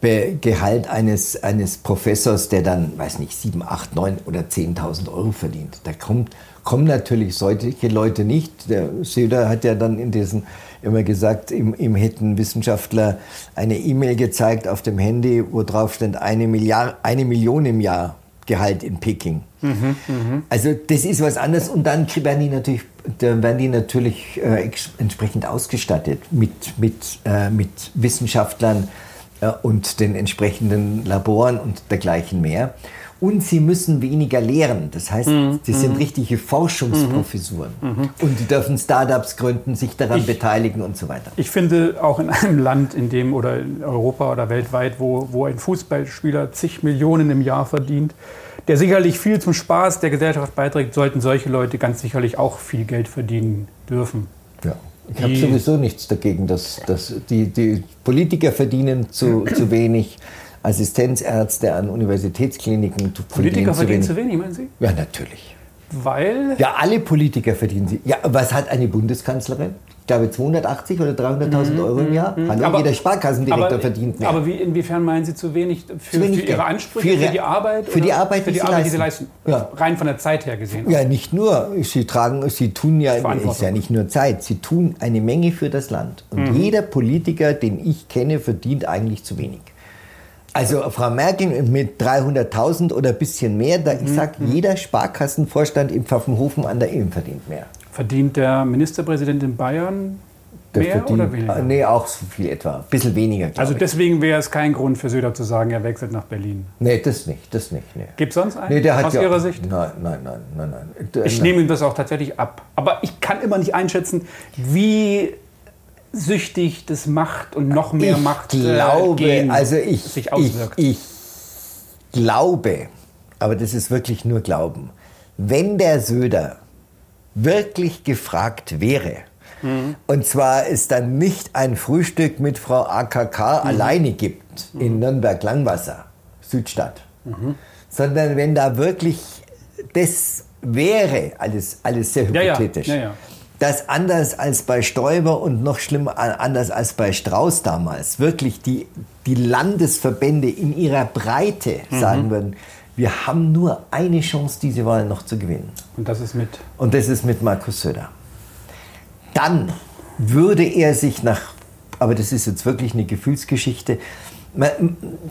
Speaker 2: Gehalt eines, eines Professors, der dann, weiß nicht, 7, 8, 9 oder 10.000 Euro verdient. Da kommt, kommen natürlich solche Leute nicht. Der Söder hat ja dann in diesen immer gesagt, ihm, ihm hätten Wissenschaftler eine E-Mail gezeigt auf dem Handy, wo drauf stand, eine, Milliard, eine Million im Jahr Gehalt in Peking. Mhm, mh. Also das ist was anderes und dann werden die natürlich, dann werden die natürlich äh, entsprechend ausgestattet mit, mit, äh, mit Wissenschaftlern und den entsprechenden Laboren und dergleichen mehr. Und sie müssen weniger lehren. Das heißt, mhm. sie sind mhm. richtige Forschungsprofessuren. Mhm. mhm. Und die dürfen Startups gründen, sich daran ich, beteiligen und so weiter.
Speaker 1: Ich finde, auch in einem Land, in dem oder in Europa oder weltweit, wo, wo ein Fußballspieler zig Millionen im Jahr verdient, der sicherlich viel zum Spaß der Gesellschaft beiträgt, sollten solche Leute ganz sicherlich auch viel Geld verdienen dürfen.
Speaker 2: Ja. Ich habe sowieso nichts dagegen, dass, dass die, die Politiker verdienen zu, zu wenig. Assistenzärzte an Universitätskliniken.
Speaker 1: Politiker verdienen zu wenig, meinen Sie?
Speaker 2: Ja, natürlich.
Speaker 1: Weil?
Speaker 2: Ja, alle Politiker verdienen sie. Ja, was hat eine Bundeskanzlerin? Ich glaube 280 oder 300.000 mhm, Euro im Jahr. Mhm. Hallo, aber, jeder Sparkassendirektor aber, verdient
Speaker 1: mehr. Aber wie, inwiefern meinen Sie zu wenig für, zu wenig für Ihre Ansprüche, für, für, die Arbeit?
Speaker 2: Für die Arbeit,
Speaker 1: für die,
Speaker 2: die,
Speaker 1: Arbeit die Sie leisten. Ja. Rein von der Zeit her gesehen.
Speaker 2: Ja, nicht nur. Sie tragen, Sie tun ja, ist ja nicht nur Zeit. Sie tun eine Menge für das Land. Und mhm. jeder Politiker, den ich kenne, verdient eigentlich zu wenig. Also Frau Merkel mit 300.000 oder ein bisschen mehr, da ich sage, mhm. jeder Sparkassenvorstand im Pfaffenhofen an der Ehe verdient mehr.
Speaker 1: Verdient der Ministerpräsident in Bayern der mehr verdient, oder weniger?
Speaker 2: Nee, auch so viel etwa. Ein bisschen weniger,
Speaker 1: Also deswegen wäre es kein Grund für Söder zu sagen, er wechselt nach Berlin?
Speaker 2: Nee, das nicht. Das nicht nee.
Speaker 1: Gibt es sonst einen
Speaker 2: nee, der hat
Speaker 1: aus
Speaker 2: ja,
Speaker 1: Ihrer Sicht?
Speaker 2: Nein, nein, nein. nein,
Speaker 1: nein. Ich nehme ihm das auch tatsächlich ab. Aber ich kann immer nicht einschätzen, wie süchtig das macht und noch mehr
Speaker 2: ich
Speaker 1: Macht
Speaker 2: glaube, äh, also ich, sich auswirkt. Ich, ich glaube, aber das ist wirklich nur Glauben, wenn der Söder wirklich gefragt wäre, mhm. und zwar es dann nicht ein Frühstück mit Frau AKK mhm. alleine gibt mhm. in Nürnberg-Langwasser, Südstadt, mhm. sondern wenn da wirklich das wäre, alles, alles sehr hypothetisch. Ja, ja. Ja, dass anders als bei Stoiber und noch schlimmer anders als bei Strauß damals wirklich die, die Landesverbände in ihrer Breite mhm. sagen würden, wir haben nur eine Chance, diese Wahl noch zu gewinnen.
Speaker 1: Und das ist mit?
Speaker 2: Und das ist mit Markus Söder. Dann würde er sich nach, aber das ist jetzt wirklich eine Gefühlsgeschichte,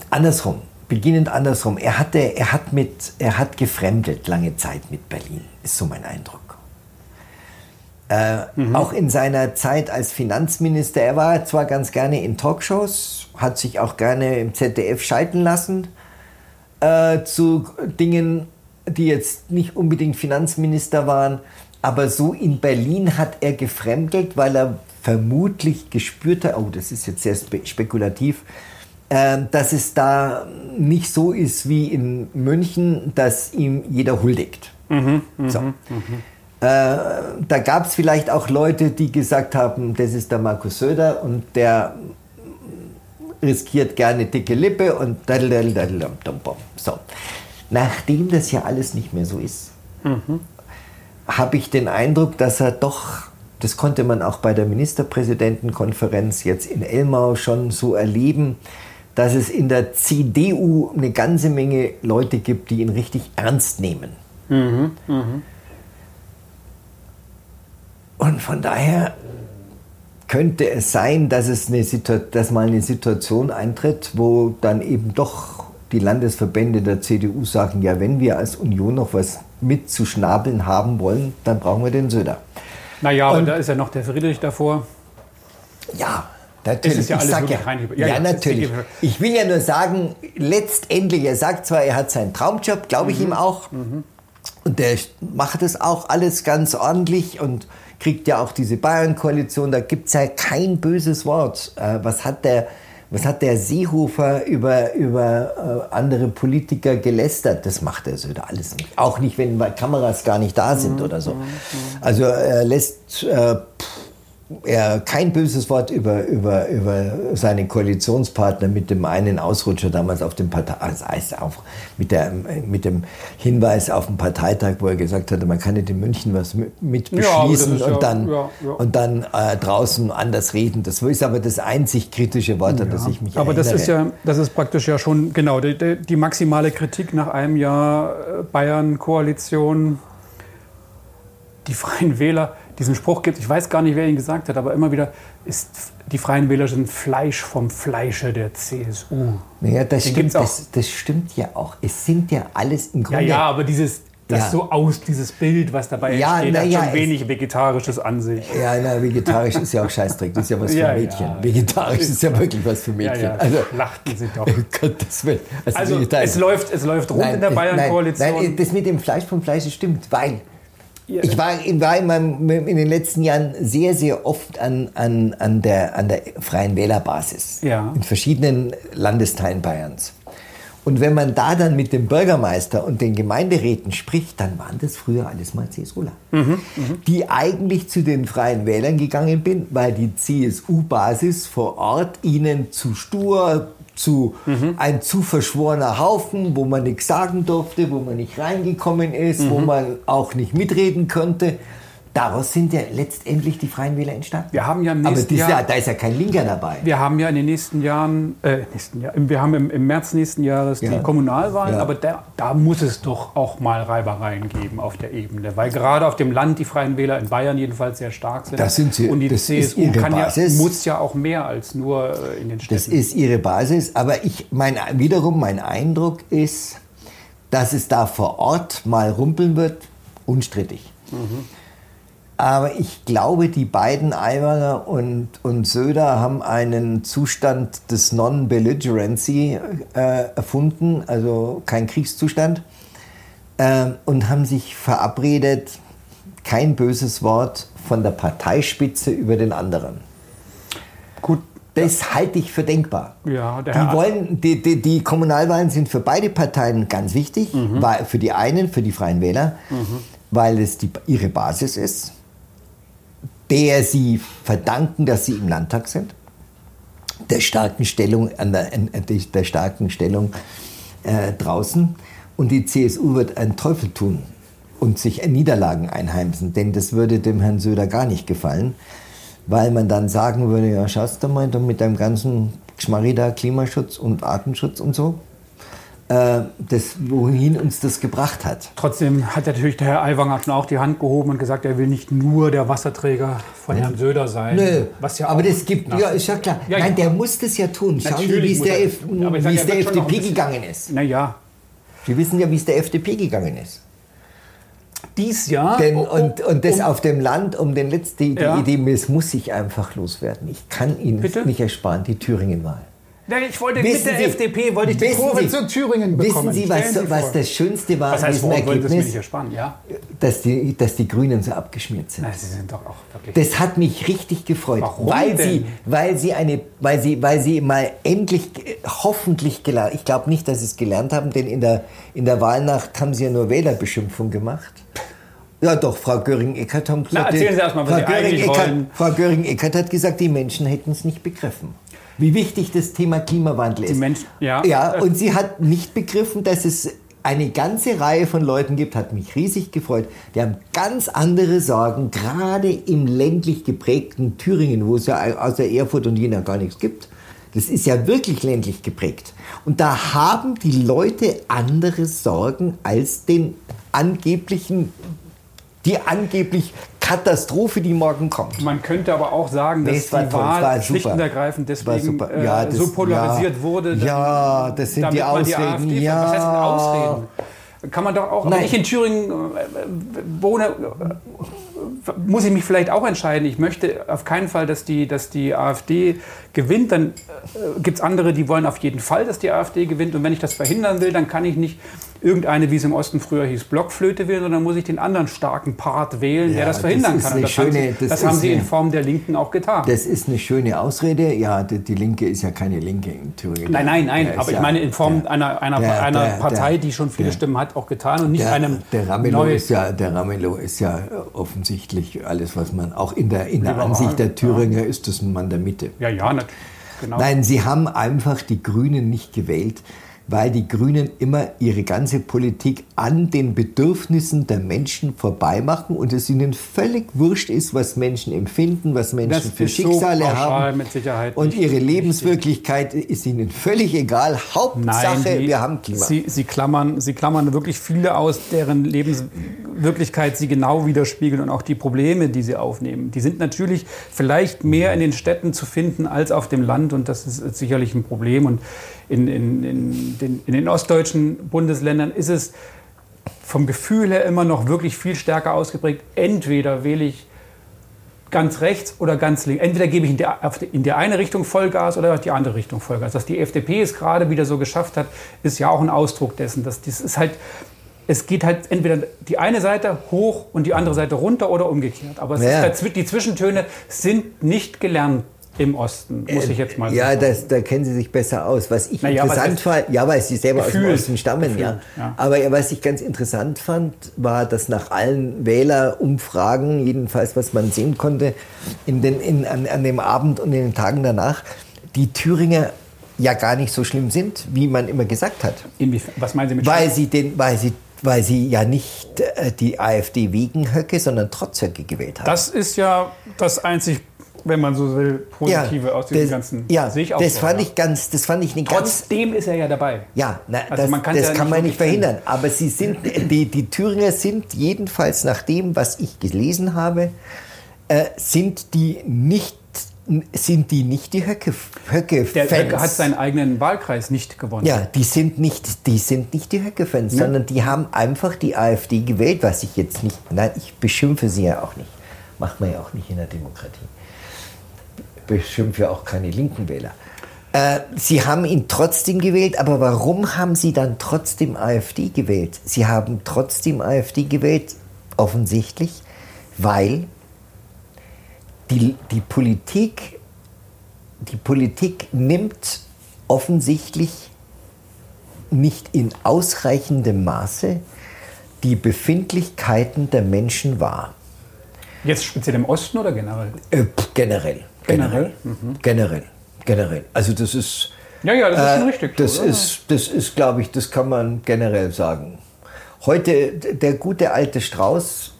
Speaker 2: andersrum, beginnend andersrum. Er, hatte, er, hat mit, er hat gefremdelt lange Zeit mit Berlin, ist so mein Eindruck. Äh, mhm. Auch in seiner Zeit als Finanzminister, er war zwar ganz gerne in Talkshows, hat sich auch gerne im ZDF schalten lassen äh, zu Dingen, die jetzt nicht unbedingt Finanzminister waren, aber so in Berlin hat er gefremdelt, weil er vermutlich gespürt hat, oh, das ist jetzt sehr spe spekulativ, äh, dass es da nicht so ist wie in München, dass ihm jeder huldigt. Mhm, so. Mhm. Äh, da gab es vielleicht auch Leute, die gesagt haben, das ist der Markus Söder und der riskiert gerne dicke Lippe und so. Nachdem das ja alles nicht mehr so ist, mhm. habe ich den Eindruck, dass er doch, das konnte man auch bei der Ministerpräsidentenkonferenz jetzt in Elmau schon so erleben, dass es in der CDU eine ganze Menge Leute gibt, die ihn richtig ernst nehmen. Mhm. Mhm. Und von daher könnte es sein, dass, es eine dass mal eine Situation eintritt, wo dann eben doch die Landesverbände der CDU sagen, ja, wenn wir als Union noch was mitzuschnabeln haben wollen, dann brauchen wir den Söder.
Speaker 1: Naja, und, und da ist ja noch der Friedrich davor.
Speaker 2: Ja, Natürlich.
Speaker 1: Es ist ja alles
Speaker 2: ja,
Speaker 1: rein
Speaker 2: ja, ja, natürlich. Ich will ja nur sagen, letztendlich, er sagt zwar, er hat seinen Traumjob, glaube ich mhm. ihm auch. Mhm. Und der macht das auch alles ganz ordentlich und kriegt ja auch diese Bayern-Koalition. Da gibt es ja kein böses Wort. Äh, was hat der, was hat der Seehofer über, über äh, andere Politiker gelästert? Das macht er so alles nicht. Auch nicht, wenn Kameras gar nicht da sind mhm. oder so. Mhm. Also er lässt. Äh, pff, er kein böses Wort über, über, über seine Koalitionspartner mit dem einen Ausrutscher damals auf dem Partei, also auf, mit, der, mit dem Hinweis auf den Parteitag, wo er gesagt hatte, man kann nicht in München was mit beschließen ja, und, ja, dann, ja, und dann äh, draußen anders reden. Das ist aber das einzig kritische Wort, an das ich mich
Speaker 1: aber
Speaker 2: erinnere.
Speaker 1: Aber das ist ja, das ist praktisch ja schon, genau, die, die maximale Kritik nach einem Jahr äh, Bayern-Koalition, die Freien Wähler diesen Spruch gibt, ich weiß gar nicht, wer ihn gesagt hat, aber immer wieder ist die Freien Wähler sind Fleisch vom Fleische der CSU.
Speaker 2: Ja, das stimmt, das, das, stimmt ja auch. Es sind ja alles im Grunde...
Speaker 1: Ja, ja, aber dieses, das ja. so aus, dieses Bild, was dabei ja, entsteht, hat ja, schon wenig Vegetarisches an sich.
Speaker 2: Ja, na, vegetarisch ist ja auch Scheißdreck, das ist ja was für Mädchen. Vegetarisch ist, ist ja wirklich was für Mädchen. Ja,
Speaker 1: also, Schlachten sind doch...
Speaker 2: Oh [LAUGHS] Gottes Willen.
Speaker 1: Also, also es, läuft, es läuft rund nein, in der Bayern-Koalition.
Speaker 2: Nein, nein, das mit dem Fleisch vom Fleisch stimmt, weil ich war, war in, meinem, in, den letzten Jahren sehr, sehr oft an, an, an, der, an der Freien Wählerbasis
Speaker 1: ja.
Speaker 2: in verschiedenen Landesteilen Bayerns. Und wenn man da dann mit dem Bürgermeister und den Gemeinderäten spricht, dann waren das früher alles mal CSUler, mhm, die eigentlich zu den Freien Wählern gegangen bin, weil die CSU-Basis vor Ort ihnen zu stur, zu mhm. ein zu verschworener Haufen, wo man nichts sagen durfte, wo man nicht reingekommen ist, mhm. wo man auch nicht mitreden konnte. Daraus sind ja letztendlich die Freien Wähler entstanden.
Speaker 1: Wir haben ja im nächsten
Speaker 2: Aber Jahr, da ist ja kein Linker dabei.
Speaker 1: Wir haben ja in den nächsten Jahren, äh, nächsten Jahr, wir haben im, im März nächsten Jahres ja. die Kommunalwahlen, ja. aber da, da, muss es doch auch mal Reibereien geben auf der Ebene, weil gerade auf dem Land die Freien Wähler in Bayern jedenfalls sehr stark sind.
Speaker 2: Das sind sie.
Speaker 1: Und die CSU kann ja, muss ja auch mehr als nur äh, in den Städten.
Speaker 2: Das ist ihre Basis, aber ich, mein, wiederum mein Eindruck ist, dass es da vor Ort mal rumpeln wird, unstrittig. Mhm. Aber ich glaube, die beiden Aiwanger und, und Söder haben einen Zustand des Non-Belligerency äh, erfunden, also kein Kriegszustand, äh, und haben sich verabredet, kein böses Wort von der Parteispitze über den anderen.
Speaker 1: Gut.
Speaker 2: Das halte ich für denkbar.
Speaker 1: Ja,
Speaker 2: die, wollen, die, die, die, Kommunalwahlen sind für beide Parteien ganz wichtig, mhm. für die einen, für die Freien Wähler, mhm. weil es die, ihre Basis ist der sie verdanken, dass sie im Landtag sind, der starken Stellung, an der, der starken Stellung äh, draußen. Und die CSU wird einen Teufel tun und sich Niederlagen einheimsen, denn das würde dem Herrn Söder gar nicht gefallen, weil man dann sagen würde, ja, schaust du mal mit deinem ganzen Geschmarri Klimaschutz und Artenschutz und so, das, wohin uns das gebracht hat.
Speaker 1: Trotzdem hat natürlich der Herr Aiwanger schon auch die Hand gehoben und gesagt, er will nicht nur der Wasserträger von ja. Herrn Söder sein.
Speaker 2: Nö, ja aber das gibt, ja, ist ja klar. Ja, Nein, der muss das ja tun. Schauen Sie, wie es der, F, ja, der FDP gegangen ist.
Speaker 1: Naja.
Speaker 2: Sie wissen ja, wie es der FDP gegangen ist.
Speaker 1: Dies Jahr.
Speaker 2: Denn, und, und das um, auf dem Land, um den letzten, die, Idee, es muss sich einfach loswerden. Ich kann Ihnen Bitte? nicht ersparen, die Thüringen-Wahl.
Speaker 1: Ich wollte wissen mit der Sie, FDP wollte ich die Kurve Sie, zu Thüringen bekommen.
Speaker 2: Wissen Sie, was, was das Schönste war
Speaker 1: was heißt, an diesem Ergebnis? Das, ersparen, ja?
Speaker 2: dass, die, dass die Grünen so abgeschmiert sind.
Speaker 1: Na, Sie sind doch auch wirklich
Speaker 2: das hat mich richtig gefreut,
Speaker 1: Warum
Speaker 2: weil
Speaker 1: denn?
Speaker 2: sie, weil sie eine, weil sie, weil sie mal endlich, hoffentlich gelernt. Ich glaube nicht, dass sie es gelernt haben, denn in der in der Wahlnacht haben sie ja nur Wählerbeschimpfung gemacht. Ja, doch, Frau Göring-Eckert hat
Speaker 1: gesagt, Na, erzählen Sie erstmal, was Frau
Speaker 2: Göring-Eckert Frau Göring-Eckert hat gesagt, die Menschen hätten es nicht begriffen wie wichtig das Thema Klimawandel ist.
Speaker 1: Die Menschen, ja.
Speaker 2: ja. Und sie hat nicht begriffen, dass es eine ganze Reihe von Leuten gibt, hat mich riesig gefreut. Die haben ganz andere Sorgen, gerade im ländlich geprägten Thüringen, wo es ja außer Erfurt und Jena gar nichts gibt. Das ist ja wirklich ländlich geprägt. Und da haben die Leute andere Sorgen als den angeblichen, die angeblich Katastrophe, die morgen kommt.
Speaker 1: Man könnte aber auch sagen,
Speaker 2: Nee,
Speaker 1: dass die
Speaker 2: es war
Speaker 1: Wahl
Speaker 2: super.
Speaker 1: schlicht und ergreifend deswegen äh,
Speaker 2: Ja, das-
Speaker 1: so polarisiert
Speaker 2: ja.
Speaker 1: wurde.
Speaker 2: Ja, das sind die Ausreden.
Speaker 1: Die
Speaker 2: Ja.
Speaker 1: Was heißt denn Ausreden? Kann man doch auch, wenn ich in Thüringen äh, wohne, äh, muss ich mich vielleicht auch entscheiden. Ich möchte auf keinen Fall, dass die, dass die AfD gewinnt. Dann äh, gibt es andere, die wollen auf jeden Fall, dass die AfD gewinnt. Und wenn ich das verhindern will, dann kann ich nicht irgendeine, wie es im Osten früher hieß, Blockflöte wählen, sondern muss ich den anderen starken Part wählen, der
Speaker 2: Ja,
Speaker 1: das verhindern
Speaker 2: das
Speaker 1: kann. das haben
Speaker 2: schöne-
Speaker 1: sie,
Speaker 2: das
Speaker 1: haben sie in Form der Linken auch getan.
Speaker 2: Das ist eine schöne Ausrede. Ja, die, die Linke ist ja keine Linke in Thüringen.
Speaker 1: Nein, nein, nein.
Speaker 2: Der
Speaker 1: Aber ich
Speaker 2: ja-
Speaker 1: meine in Form
Speaker 2: der-
Speaker 1: einer, einer,
Speaker 2: der-
Speaker 1: einer
Speaker 2: der-
Speaker 1: Partei,
Speaker 2: der-
Speaker 1: die schon viele
Speaker 2: der-
Speaker 1: Stimmen hat, auch getan und nicht
Speaker 2: Der,
Speaker 1: einem
Speaker 2: der Ramelow ist ja, der Ramelow ist ja offensichtlich alles, was man auch in der, in der Ansicht der Thüringer ist, das ein Mann der Mitte.
Speaker 1: Ja, ja, natürlich. Genau.
Speaker 2: Nein, sie haben einfach die Grünen nicht gewählt, weil die Grünen immer ihre ganze Politik an den Bedürfnissen der Menschen vorbeimachen und es ihnen völlig wurscht ist, was Menschen empfinden, was Menschen
Speaker 1: Das
Speaker 2: für
Speaker 1: so
Speaker 2: Schicksale
Speaker 1: pauschal
Speaker 2: haben. und ihre
Speaker 1: richtig.
Speaker 2: Lebenswirklichkeit ist ihnen völlig egal. Hauptsache,
Speaker 1: die-
Speaker 2: wir haben Klima.
Speaker 1: Sie, sie, klammern, sie klammern wirklich viele aus, deren Lebenswirklichkeit sie genau widerspiegeln und auch die Probleme, die sie aufnehmen. Die sind natürlich vielleicht mehr in den Städten zu finden als auf dem Land und das ist sicherlich ein Problem. Und in, in, in, den, in den ostdeutschen Bundesländern ist es vom Gefühl her immer noch wirklich viel stärker ausgeprägt. Entweder wähle ich ganz rechts oder ganz links. Entweder gebe ich in der, in die eine Richtung Vollgas oder auf die andere Richtung Vollgas. Dass die FDP es gerade wieder so geschafft hat, ist ja auch ein Ausdruck dessen. Dass das ist halt, es geht halt entweder die eine Seite hoch und die andere Seite runter oder umgekehrt. Aber
Speaker 2: Ja.
Speaker 1: ist dazwi- die Zwischentöne sind nicht gelernt im Osten, muss ich jetzt mal
Speaker 2: Äh, Ja,
Speaker 1: sagen.
Speaker 2: das, da kennen Sie sich besser aus. Was ich
Speaker 1: Na ja,
Speaker 2: interessant fand, ja, weil Sie selber aus dem
Speaker 1: Gefühlt.
Speaker 2: Osten stammen, ja.
Speaker 1: Gefühlt, ja.
Speaker 2: Aber ja, was ich ganz interessant fand, war, dass nach allen Wählerumfragen, jedenfalls was man sehen konnte, in den, in, an, an dem Abend und in den Tagen danach, die Thüringer ja gar nicht so schlimm sind, wie man immer gesagt hat.
Speaker 1: Inwiefern- was meinen Sie mit
Speaker 2: Weil sie, den, weil sie, weil sie ja nicht äh, die AfD wegen Höcke, sondern trotz Höcke gewählt haben.
Speaker 1: Das ist ja das einzig, wenn man so will, Positive aus diesem
Speaker 2: das,
Speaker 1: ganzen.
Speaker 2: Ja,
Speaker 1: sehe ich auch
Speaker 2: das
Speaker 1: so,
Speaker 2: fand
Speaker 1: ja.
Speaker 2: ich ganz, das fand ich eine ganz
Speaker 1: Trotzdem ist er ja dabei.
Speaker 2: Ja, na,
Speaker 1: Also
Speaker 2: das,
Speaker 1: man kann's
Speaker 2: das
Speaker 1: ja
Speaker 2: kann man nicht verhindern. Aber sie sind, die, die Thüringer sind jedenfalls nach dem, was ich gelesen habe, äh, sind die nicht sind die nicht die Höcke, Höcke
Speaker 1: Der
Speaker 2: Fans.
Speaker 1: Höcke hat seinen eigenen Wahlkreis nicht gewonnen.
Speaker 2: ja, die sind nicht, die sind nicht die Höcke-Fans, sondern die haben einfach die AfD gewählt, was ich jetzt nicht, nein, ich beschimpfe sie ja auch nicht. Macht man ja auch nicht in der Demokratie. Beschimpfe ja auch keine linken Wähler. Äh, sie haben ihn trotzdem gewählt, aber warum haben sie dann trotzdem AfD gewählt? Sie haben trotzdem AfD gewählt, offensichtlich, weil die, die Politik, die Politik nimmt offensichtlich nicht in ausreichendem Maße die Befindlichkeiten der Menschen wahr.
Speaker 1: Jetzt speziell im Osten oder generell?
Speaker 2: Äh, pff, generell.
Speaker 1: Generell?
Speaker 2: Generell. Generell. Also das ist.
Speaker 1: Ja, ja, das ist schon
Speaker 2: äh,
Speaker 1: richtig.
Speaker 2: Das
Speaker 1: so, oder?
Speaker 2: ist, das ist, glaube ich, das kann man generell sagen. Heute der gute alte Strauß,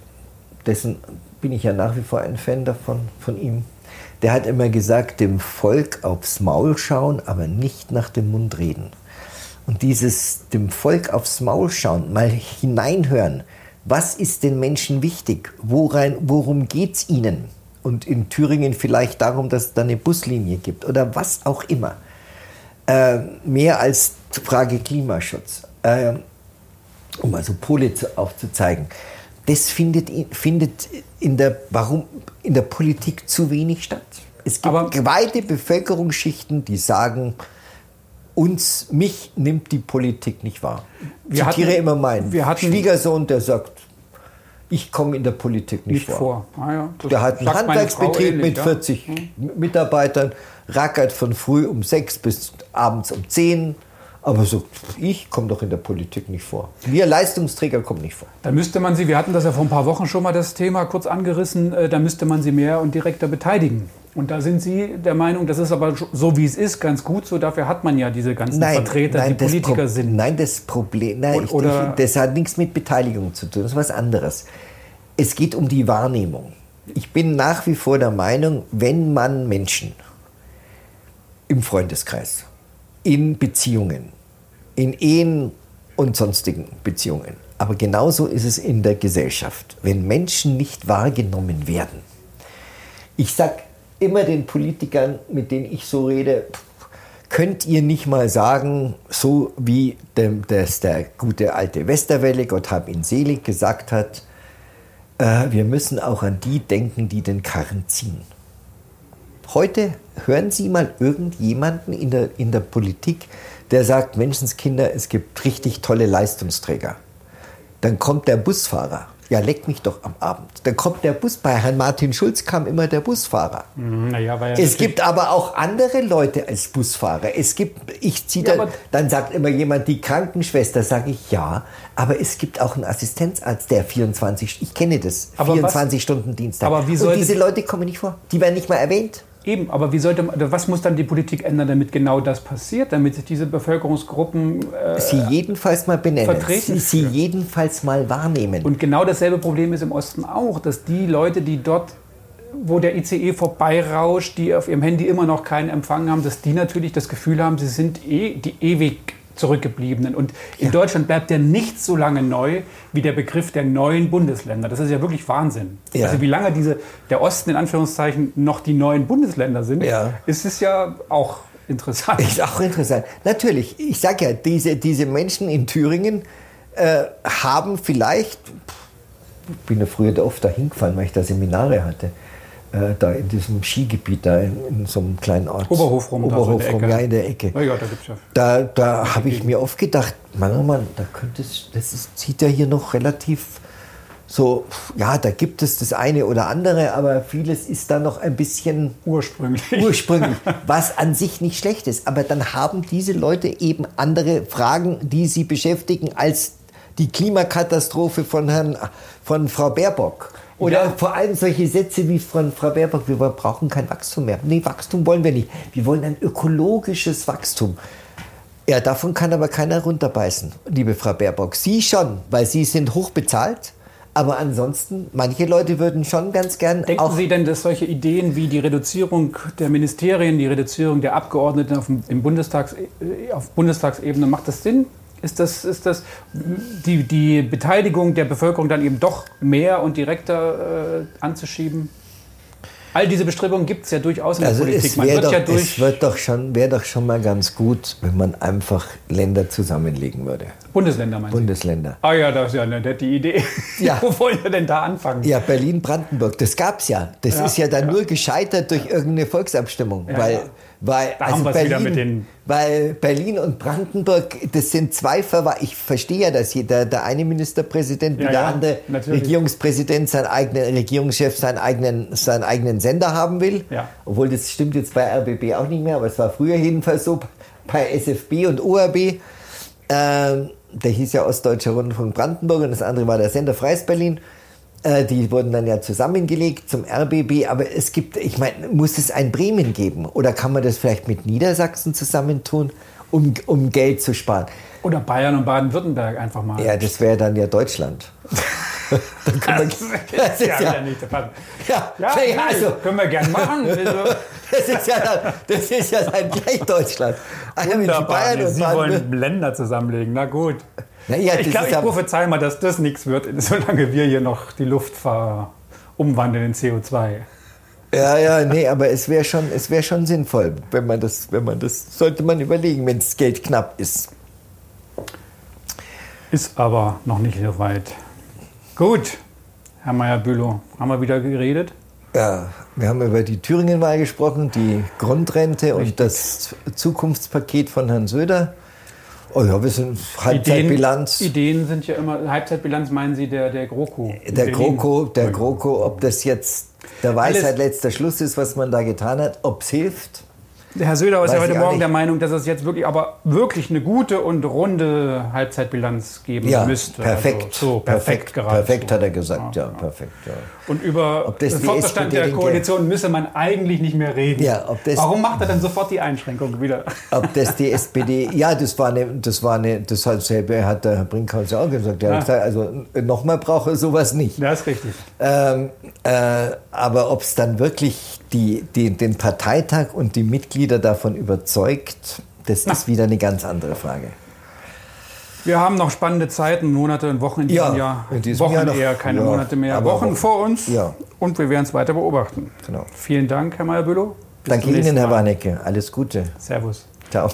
Speaker 2: dessen bin ich ja nach wie vor ein Fan davon, von ihm. Der hat immer gesagt, dem Volk aufs Maul schauen, aber nicht nach dem Mund reden. Und dieses dem Volk aufs Maul schauen, mal hineinhören, was ist den Menschen wichtig? Worein, worum geht es ihnen? Und in Thüringen vielleicht darum, dass es da eine Buslinie gibt oder was auch immer. Äh, mehr als Frage Klimaschutz. Äh, um also Pole zu, aufzuzeigen. Das findet, in- findet in, der, warum, in der Politik zu wenig statt. Es gibt
Speaker 1: Aber-
Speaker 2: weite Bevölkerungsschichten, die sagen, uns, mich nimmt die Politik nicht wahr. Ich
Speaker 1: Wir
Speaker 2: zitiere
Speaker 1: hatten-
Speaker 2: immer meinen
Speaker 1: wir hatten-
Speaker 2: Schwiegersohn, der sagt, ich komme in der Politik nicht,
Speaker 1: nicht vor. Ah, ja,
Speaker 2: der hat einen Handwerksbetrieb
Speaker 1: ähnlich,
Speaker 2: mit
Speaker 1: ja.
Speaker 2: 40 Mitarbeitern, rackert von früh um 6 bis abends um 10. Aber so, ich komme doch in der Politik nicht vor. Wir Leistungsträger kommen nicht vor.
Speaker 1: Da müsste man sie, wir hatten das ja vor ein paar Wochen schon mal das Thema kurz angerissen, äh, da müsste man sie mehr und direkter beteiligen. Und da sind Sie der Meinung, das ist aber so wie es ist, ganz gut so. Dafür hat man ja diese ganzen Vertreter, die
Speaker 2: das
Speaker 1: Politiker
Speaker 2: Pro-
Speaker 1: sind.
Speaker 2: Nein, das Problem, nein, ich, ich, das hat nichts mit Beteiligung zu tun, das ist was anderes. Es geht um die Wahrnehmung. Ich bin nach wie vor der Meinung, wenn man Menschen im Freundeskreis, in Beziehungen, in Ehen und sonstigen Beziehungen Aber genauso ist es in der Gesellschaft. Wenn Menschen nicht wahrgenommen werden. Ich sage immer den Politikern, mit denen ich so rede, könnt ihr nicht mal sagen, so wie dem, das der gute alte Westerwelle, Gott hab ihn selig, gesagt hat, äh, wir müssen auch an die denken, die den Karren ziehen. Heute hören Sie mal irgendjemanden in der, in der Politik, der sagt, Menschenskinder, es gibt richtig tolle Leistungsträger. Dann kommt der Busfahrer. Ja, leck mich doch am Abend. Dann kommt der Bus. Bei Herrn Martin Schulz kam immer der Busfahrer.
Speaker 1: Mhm, naja, ja
Speaker 2: es gibt aber auch andere Leute als Busfahrer. Es gibt, ich ziehe ja, dann, dann sagt immer jemand, die Krankenschwester, sage ich ja. Aber es gibt auch einen Assistenzarzt, der 24, ich kenne das, 24 was, Stunden Dienst hat.
Speaker 1: Aber wie
Speaker 2: Und diese Leute kommen nicht vor. Die werden nicht mal erwähnt.
Speaker 1: Eben, aber wie sollte, was muss dann die Politik ändern, damit genau das passiert, damit sich diese Bevölkerungsgruppen
Speaker 2: äh, sie jedenfalls mal benennen, vertreten? Sie, sie jedenfalls mal wahrnehmen.
Speaker 1: Und genau dasselbe Problem ist im Osten auch, dass die Leute, die dort wo der ICE vorbeirauscht, die auf ihrem Handy immer noch keinen Empfang haben, dass die natürlich das Gefühl haben, sie sind eh die ewig Zurückgebliebenen. Und in ja. Deutschland bleibt der nicht so lange neu wie der Begriff der neuen Bundesländer. Das ist ja wirklich Wahnsinn. Ja. Also wie lange diese, der Osten in Anführungszeichen noch die neuen Bundesländer sind, ja. ist es ja auch interessant.
Speaker 2: Ist auch interessant. Natürlich, ich sage ja, diese, diese Menschen in Thüringen äh, haben vielleicht, ich bin ja früher oft da hingefahren, weil ich da Seminare hatte, äh, da in diesem Skigebiet, da in, in, so einem kleinen Ort.
Speaker 1: Oberhof rum,
Speaker 2: Oberhof so rum, ja, in der Ecke.
Speaker 1: Ja, da gibt's ja
Speaker 2: da da habe ich mir oft gedacht, Mann, oh Mann, da könnte es, das ist, sieht ja hier noch relativ so, ja, da gibt es das eine oder andere, aber vieles ist da noch ein bisschen
Speaker 1: ursprünglich.
Speaker 2: Ursprünglich, [LAUGHS] was an sich nicht schlecht ist. Aber dann haben diese Leute eben andere Fragen, die sie beschäftigen, als die Klimakatastrophe von Herrn, von Frau Baerbock. Oder ja. vor allem solche Sätze wie von Frau Baerbock, wir brauchen kein Wachstum mehr. Nee, Wachstum wollen wir nicht. Wir wollen ein ökologisches Wachstum. Ja, davon kann aber keiner runterbeißen, liebe Frau Baerbock. Sie schon, weil Sie sind hochbezahlt. Aber ansonsten, manche Leute würden schon ganz gern.
Speaker 1: Denken Sie denn, dass solche Ideen wie die Reduzierung der Ministerien, die Reduzierung der Abgeordneten auf, im Bundestags, äh, auf Bundestagsebene, macht das Sinn? Ist das, ist das die, die Beteiligung der Bevölkerung dann eben doch mehr und direkter äh, anzuschieben? All diese Bestrebungen gibt es ja durchaus in
Speaker 2: also
Speaker 1: der Politik.
Speaker 2: Man wird doch, ja durch es wird doch schon, wäre doch schon mal ganz gut, wenn man einfach Länder zusammenlegen würde.
Speaker 1: Bundesländer meinst
Speaker 2: Bundesländer.
Speaker 1: Ah ja, das ist ja eine nette Idee. [LAUGHS] Ja. Wo wollen wir denn da anfangen?
Speaker 2: Ja, Berlin-Brandenburg, das gab es ja. Das ja, ist ja dann ja. nur gescheitert durch irgendeine Volksabstimmung. weil weil,
Speaker 1: da also Berlin,
Speaker 2: weil Berlin und Brandenburg, das sind zwei Verwaltungen. Ich verstehe ja, dass jeder, der eine Ministerpräsident wie ja, der ja, andere natürlich. Regierungspräsident, sein eigener Regierungschef seinen eigenen, seinen eigenen Sender haben will.
Speaker 1: Ja.
Speaker 2: Obwohl das stimmt jetzt bei RBB auch nicht mehr, aber es war früher jedenfalls so bei SFB und ORB. Ähm, der hieß ja Ostdeutscher Rundfunk Brandenburg und das andere war der Sender Freies Berlin. Äh, die wurden dann ja zusammengelegt zum RBB, aber es gibt, ich meine, muss es ein Bremen geben oder kann man das vielleicht mit Niedersachsen zusammentun, um, um Geld zu sparen?
Speaker 1: Oder Bayern und Baden-Württemberg einfach mal.
Speaker 2: Ja, das wäre dann ja Deutschland. [LAUGHS]
Speaker 1: dann können das, wir, das ist ja, ja, nicht ja, ja, ja also, können wir gern machen. [LAUGHS] Also.
Speaker 2: das, ist ja, das ist ja dann gleich Deutschland.
Speaker 1: Wunderbar, Bayern und Sie wollen Länder zusammenlegen, na gut.
Speaker 2: Naja,
Speaker 1: ich glaube, ich prophezei mal, dass das nichts wird, [LAUGHS] solange wir hier noch die Luft umwandeln in CO2.
Speaker 2: Ja, ja, nee, aber es wäre schon, wär schon sinnvoll, wenn man das, wenn man das, sollte man überlegen, wenn das Geld knapp ist.
Speaker 1: Ist aber noch nicht so weit. Gut, Herr Meyer-Bülow, haben wir wieder geredet?
Speaker 2: Ja, wir haben über die Thüringen-Wahl gesprochen, die Grundrente Richtig. und das Zukunftspaket von Herrn Söder. Oh ja, wir sind Halbzeitbilanz.
Speaker 1: Ideen, Ideen, sind ja immer, Halbzeitbilanz meinen Sie der, der GroKo?
Speaker 2: Der GroKo, der GroKo, ob das jetzt der Weisheit letzter Schluss ist, was man da getan hat, ob es hilft.
Speaker 1: Herr Söder ist ja heute Morgen der Meinung, dass es jetzt wirklich, aber wirklich eine gute und runde Halbzeitbilanz geben
Speaker 2: ja,
Speaker 1: müsste.
Speaker 2: Perfekt. Also so,
Speaker 1: perfekt,
Speaker 2: perfekt, perfekt hat er gesagt, ja, ja perfekt. Ja.
Speaker 1: Und über den Fortbestand der Koalition müsse man eigentlich nicht mehr reden.
Speaker 2: Ja, ob das,
Speaker 1: Warum macht er dann sofort die Einschränkung wieder?
Speaker 2: Ob das die SPD, ja, das war eine, das war eine, das hat, der Herr Brinkhaus ja auch gesagt. Er hat gesagt, also nochmal brauche sowas nicht.
Speaker 1: Das ist richtig.
Speaker 2: Ähm, äh, aber ob es dann wirklich die, die, den Parteitag und die Mitglieder davon überzeugt, das Na. ist wieder eine ganz andere Frage.
Speaker 1: Wir haben noch spannende Zeiten, Monate und Wochen in diesem
Speaker 2: Ja,
Speaker 1: Jahr.
Speaker 2: in diesem
Speaker 1: Wochen
Speaker 2: Jahr noch.
Speaker 1: eher, keine
Speaker 2: Ja,
Speaker 1: Monate mehr. Wochen
Speaker 2: Wochen.
Speaker 1: vor uns.
Speaker 2: Ja.
Speaker 1: Und wir werden es weiter beobachten.
Speaker 2: Genau.
Speaker 1: Vielen Dank, Herr Meyer-Bülow. Bis
Speaker 2: Danke Ihnen, Herr. Warnecke. Alles Gute.
Speaker 1: Servus.
Speaker 2: Ciao.